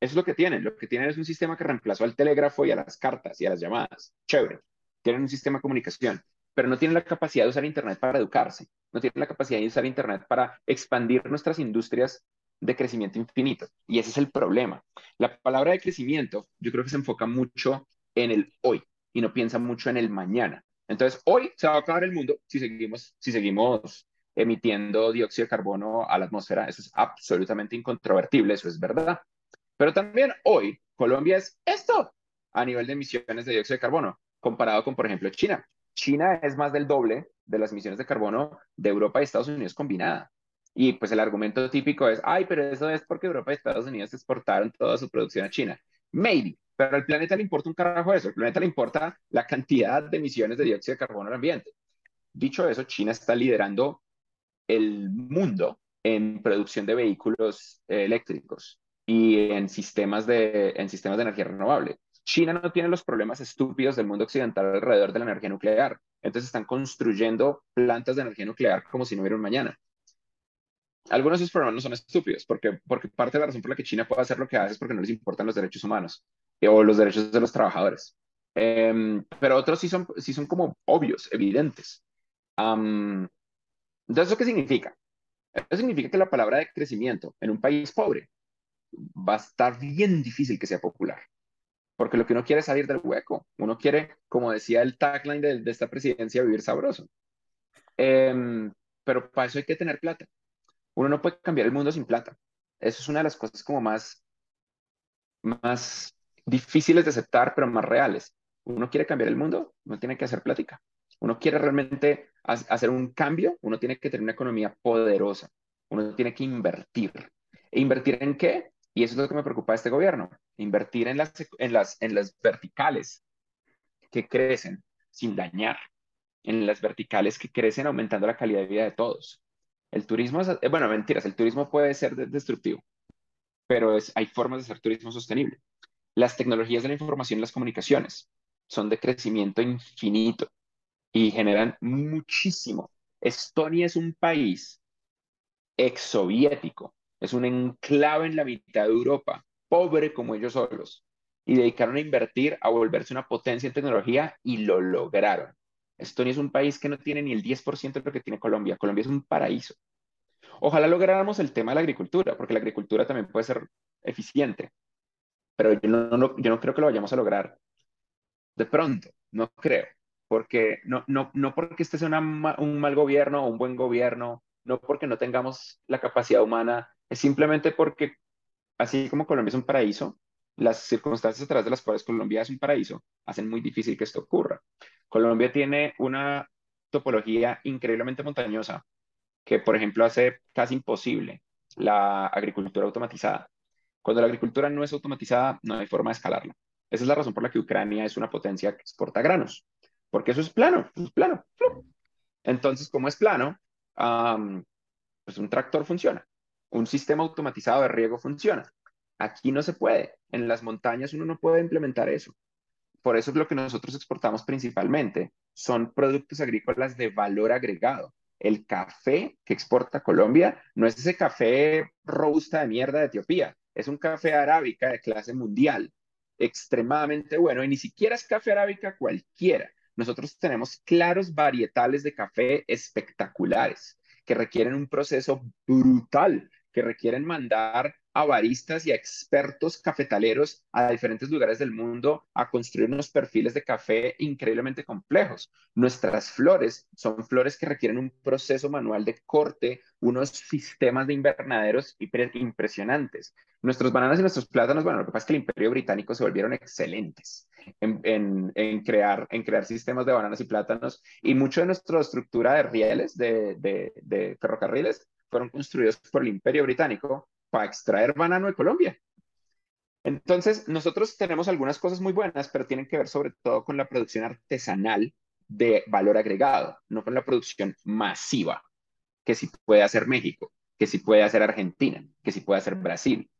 Eso es lo que tienen. Lo que tienen es un sistema que reemplazó al telégrafo y a las cartas y a las llamadas. Chévere. Tienen un sistema de comunicación, pero no tienen la capacidad de usar Internet para educarse. No tienen la capacidad de usar Internet para expandir nuestras industrias de crecimiento infinito. Y ese es el problema. La palabra de crecimiento, yo creo que se enfoca mucho en el hoy y no piensa mucho en el mañana. Entonces, hoy se va a acabar el mundo si seguimos, si seguimos emitiendo dióxido de carbono a la atmósfera. Eso es absolutamente incontrovertible, eso es verdad. Pero también hoy Colombia es esto a nivel de emisiones de dióxido de carbono, comparado con, por ejemplo, China. China es más del doble de las emisiones de carbono de Europa y Estados Unidos combinada. Y pues el argumento típico es, ay, pero eso es porque Europa y Estados Unidos exportaron toda su producción a China. Maybe, pero al planeta le importa un carajo eso, al planeta le importa la cantidad de emisiones de dióxido de carbono al ambiente. Dicho eso, China está liderando el mundo en producción de vehículos eh, eléctricos y en sistemas, de, en sistemas de energía renovable. China no tiene los problemas estúpidos del mundo occidental alrededor de la energía nuclear. Entonces están construyendo plantas de energía nuclear como si no hubiera un mañana algunos de esos problemas no son estúpidos, porque, porque parte de la razón por la que China puede hacer lo que hace es porque no les importan los derechos humanos eh, o los derechos de los trabajadores. Em, pero otros sí son, sí son como obvios, evidentes. entonces, ¿eso qué significa? Eso significa que la palabra de crecimiento en un país pobre va a estar bien difícil que sea popular. Porque lo que uno quiere es salir del hueco. Uno quiere, como decía el tagline de, esta presidencia, vivir sabroso. Em, pero para eso hay que tener plata. Uno no puede cambiar el mundo sin plata. Eso es una de las cosas como más, más difíciles de aceptar, pero más reales. Uno quiere cambiar el mundo, uno tiene que hacer plática. Uno quiere realmente hacer un cambio, uno tiene que tener una economía poderosa. Uno tiene que invertir. ¿E invertir en qué? Y eso es lo que me preocupa de este gobierno. Invertir en las, en las, en las verticales que crecen sin dañar. En las verticales que crecen aumentando la calidad de vida de todos. El turismo es, eh, bueno, mentiras, el turismo puede ser destructivo, pero es, hay formas de hacer turismo sostenible. Las tecnologías de la información y las comunicaciones son de crecimiento infinito y generan muchísimo. Estonia es un país exsoviético, es un enclave en la mitad de Europa, pobre como ellos solos, y dedicaron a invertir a volverse una potencia en tecnología y lo lograron. Estonia es un país que no tiene ni el 10% de lo que tiene Colombia. Colombia es un paraíso. Ojalá lográramos el tema de la agricultura, porque la agricultura también puede ser eficiente, pero yo no, yo no creo que lo vayamos a lograr de pronto, no creo, porque no, no, no porque este sea un mal gobierno o un buen gobierno, no porque no tengamos la capacidad humana, es simplemente porque, así como Colombia es un paraíso, las circunstancias a través de las cuales Colombia es un paraíso hacen muy difícil que esto ocurra. Colombia tiene una topología increíblemente montañosa que, por ejemplo, hace casi imposible la agricultura automatizada. Cuando la agricultura no es automatizada, no hay forma de escalarla. Esa es la razón por la que Ucrania es una potencia que exporta granos, porque eso es plano, es plano. Entonces, como es plano, pues un tractor funciona, un sistema automatizado de riego funciona. Aquí no se puede, en las montañas uno no puede implementar eso. Por eso es lo que nosotros exportamos principalmente, son productos agrícolas de valor agregado. El café que exporta Colombia no es ese café robusta de mierda de Etiopía, es un café arábica de clase mundial, extremadamente bueno, y ni siquiera es café arábica cualquiera. Nosotros tenemos claros varietales de café espectaculares que requieren un proceso brutal, que requieren mandar a baristas y a expertos cafetaleros a diferentes lugares del mundo a construir unos perfiles de café increíblemente complejos. Nuestras flores son flores que requieren un proceso manual de corte, unos sistemas de invernaderos impresionantes. Nuestros bananas y nuestros plátanos, bueno, lo que pasa es que el imperio británico se volvieron excelentes en, crear, sistemas de bananas y plátanos y mucho de nuestra estructura de rieles, de ferrocarriles, fueron construidos por el imperio británico para extraer banano de Colombia. Entonces, nosotros tenemos algunas cosas muy buenas, pero tienen que ver sobre todo con la producción artesanal de valor agregado, no con la producción masiva, que sí puede hacer México, que sí puede hacer Argentina, que sí puede hacer Brasil.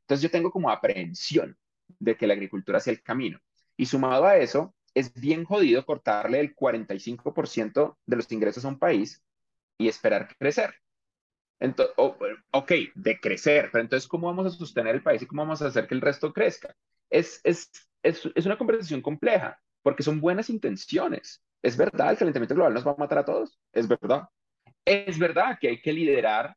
Entonces, yo tengo como aprehensión de que la agricultura sea el camino. Y sumado a eso, es bien jodido cortarle el 45% de los ingresos a un país y esperar crecer. Entonces, ok, de crecer, pero entonces, ¿cómo vamos a sostener el país y cómo vamos a hacer que el resto crezca? Es, es, es, es una conversación compleja, porque son buenas intenciones. Es verdad, el calentamiento global nos va a matar a todos. Es verdad. Es verdad que hay que liderar,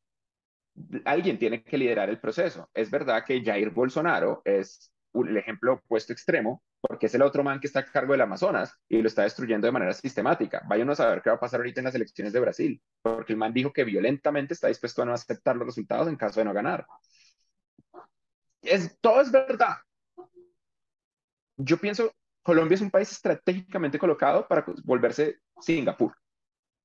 alguien tiene que liderar el proceso. Es verdad que Jair Bolsonaro es el ejemplo opuesto extremo, porque es el otro man que está a cargo del Amazonas y lo está destruyendo de manera sistemática. Vayan a saber qué va a pasar ahorita en las elecciones de Brasil, porque el man dijo que violentamente está dispuesto a no aceptar los resultados en caso de no ganar. Es, todo es verdad. Yo pienso, Colombia es un país estratégicamente colocado para volverse Singapur,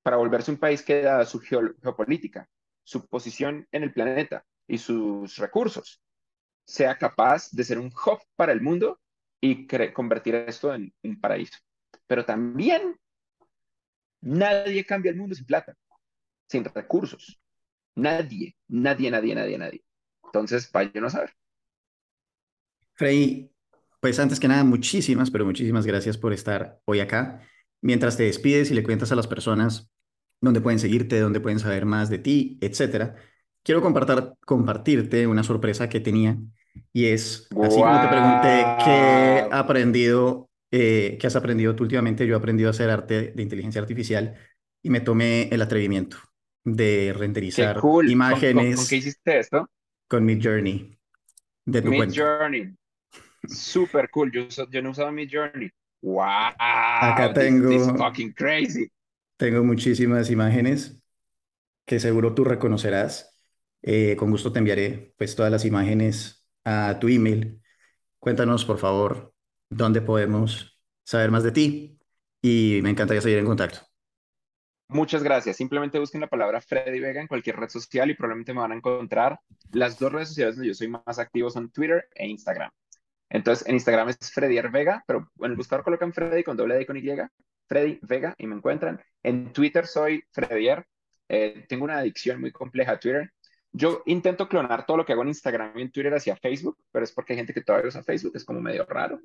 para volverse un país que da su geopolítica, su posición en el planeta y sus recursos, sea capaz de ser un hub para el mundo y convertir esto en un paraíso. Pero también nadie cambia el mundo sin plata, sin recursos. Nadie, nadie, nadie, nadie, nadie. Entonces, vayan a saber. Frey, pues antes que nada, muchísimas, pero muchísimas gracias por estar hoy acá. Mientras te despides y le cuentas a las personas dónde pueden seguirte, dónde pueden saber más de ti, etcétera, quiero compartir, compartirte una sorpresa que tenía y es, así como te pregunté qué aprendido, eh, qué has aprendido tú últimamente, yo he aprendido a hacer arte de inteligencia artificial y me tomé el atrevimiento de renderizar imágenes. ¿Con, qué hiciste esto? Con Midjourney. De tu Midjourney. Super cool. Yo, yo no usaba Midjourney. Wow. Acá tengo. This fucking crazy. Tengo muchísimas imágenes que seguro tú reconocerás. Eh, con gusto te enviaré pues todas las imágenes a tu email. Cuéntanos, por favor, dónde podemos saber más de ti y me encantaría seguir en contacto. Muchas gracias. Simplemente busquen la palabra Freddy Vega en cualquier red social y probablemente me van a encontrar. Las dos redes sociales donde yo soy más activo son Twitter e Instagram. Entonces, en Instagram es Freddy Vega, pero en el buscador colocan Freddy con doble D con Y, Freddy Vega, y me encuentran. En Twitter soy Freddy. Eh, tengo una adicción muy compleja a Twitter. Yo intento clonar todo lo que hago en Instagram y en Twitter hacia Facebook, pero es porque hay gente que todavía usa Facebook, es como medio raro.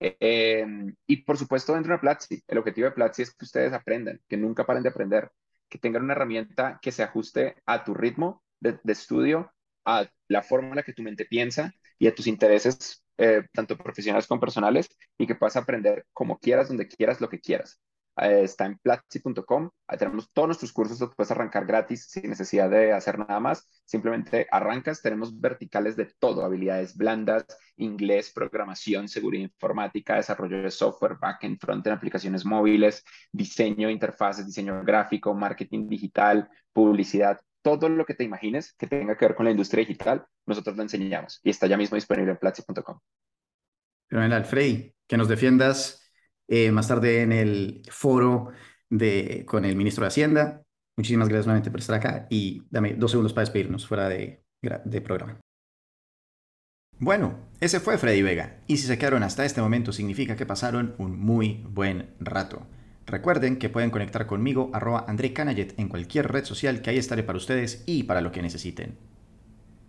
Em, y por supuesto, dentro de Platzi, el objetivo de Platzi es que ustedes aprendan, que nunca paren de aprender, que tengan una herramienta que se ajuste a tu ritmo de, estudio, a la forma en la que tu mente piensa y a tus intereses, eh, tanto profesionales como personales, y que puedas aprender como quieras, donde quieras, lo que quieras. Eh, está en platzi.com. Ahí tenemos todos nuestros cursos, los puedes arrancar gratis sin necesidad de hacer nada más. Simplemente arrancas, tenemos verticales de todo, habilidades blandas, inglés, programación, seguridad informática, desarrollo de software, backend, frontend, aplicaciones móviles, diseño, interfaces, diseño gráfico, marketing digital, publicidad, todo lo que te imagines que tenga que ver con la industria digital, nosotros lo enseñamos y está ya mismo disponible en platzi.com. Fenomenal, que nos defiendas eh, más tarde en el foro de, con el ministro de Hacienda. Muchísimas gracias nuevamente por estar acá y dame dos segundos para despedirnos fuera de, de programa. Bueno, ese fue Freddy Vega, y si se quedaron hasta este momento significa que pasaron un muy buen rato. Recuerden que pueden conectar conmigo arroba André Canayet en cualquier red social que ahí estaré para ustedes y para lo que necesiten.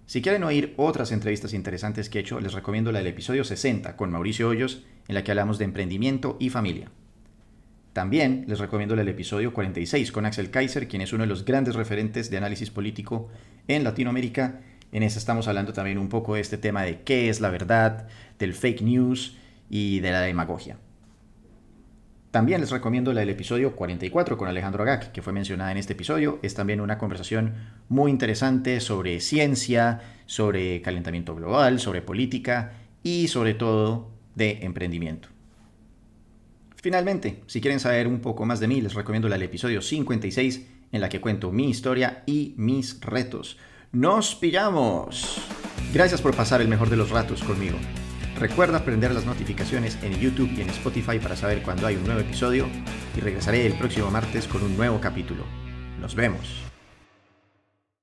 Si quieren oír otras entrevistas interesantes que he hecho, les recomiendo la del episodio 60 con Mauricio Hoyos, en la que hablamos de emprendimiento y familia. También les recomiendo el episodio 46 con Axel Kaiser, quien es uno de los grandes referentes de análisis político en Latinoamérica. En ese estamos hablando también un poco de este tema de qué es la verdad, del fake news y de la demagogia. También les recomiendo la del episodio 44 con Alejandro Agag, que fue mencionada en este episodio. Es también una conversación muy interesante sobre ciencia, sobre calentamiento global, sobre política y sobre todo de emprendimiento. Finalmente, si quieren saber un poco más de mí, les recomiendo la del episodio 56 en la que cuento mi historia y mis retos. ¡Nos pillamos! Gracias por pasar el mejor de los ratos conmigo. Recuerda prender las notificaciones en YouTube y en Spotify para saber cuando hay un nuevo episodio y regresaré el próximo martes con un nuevo capítulo. Nos vemos.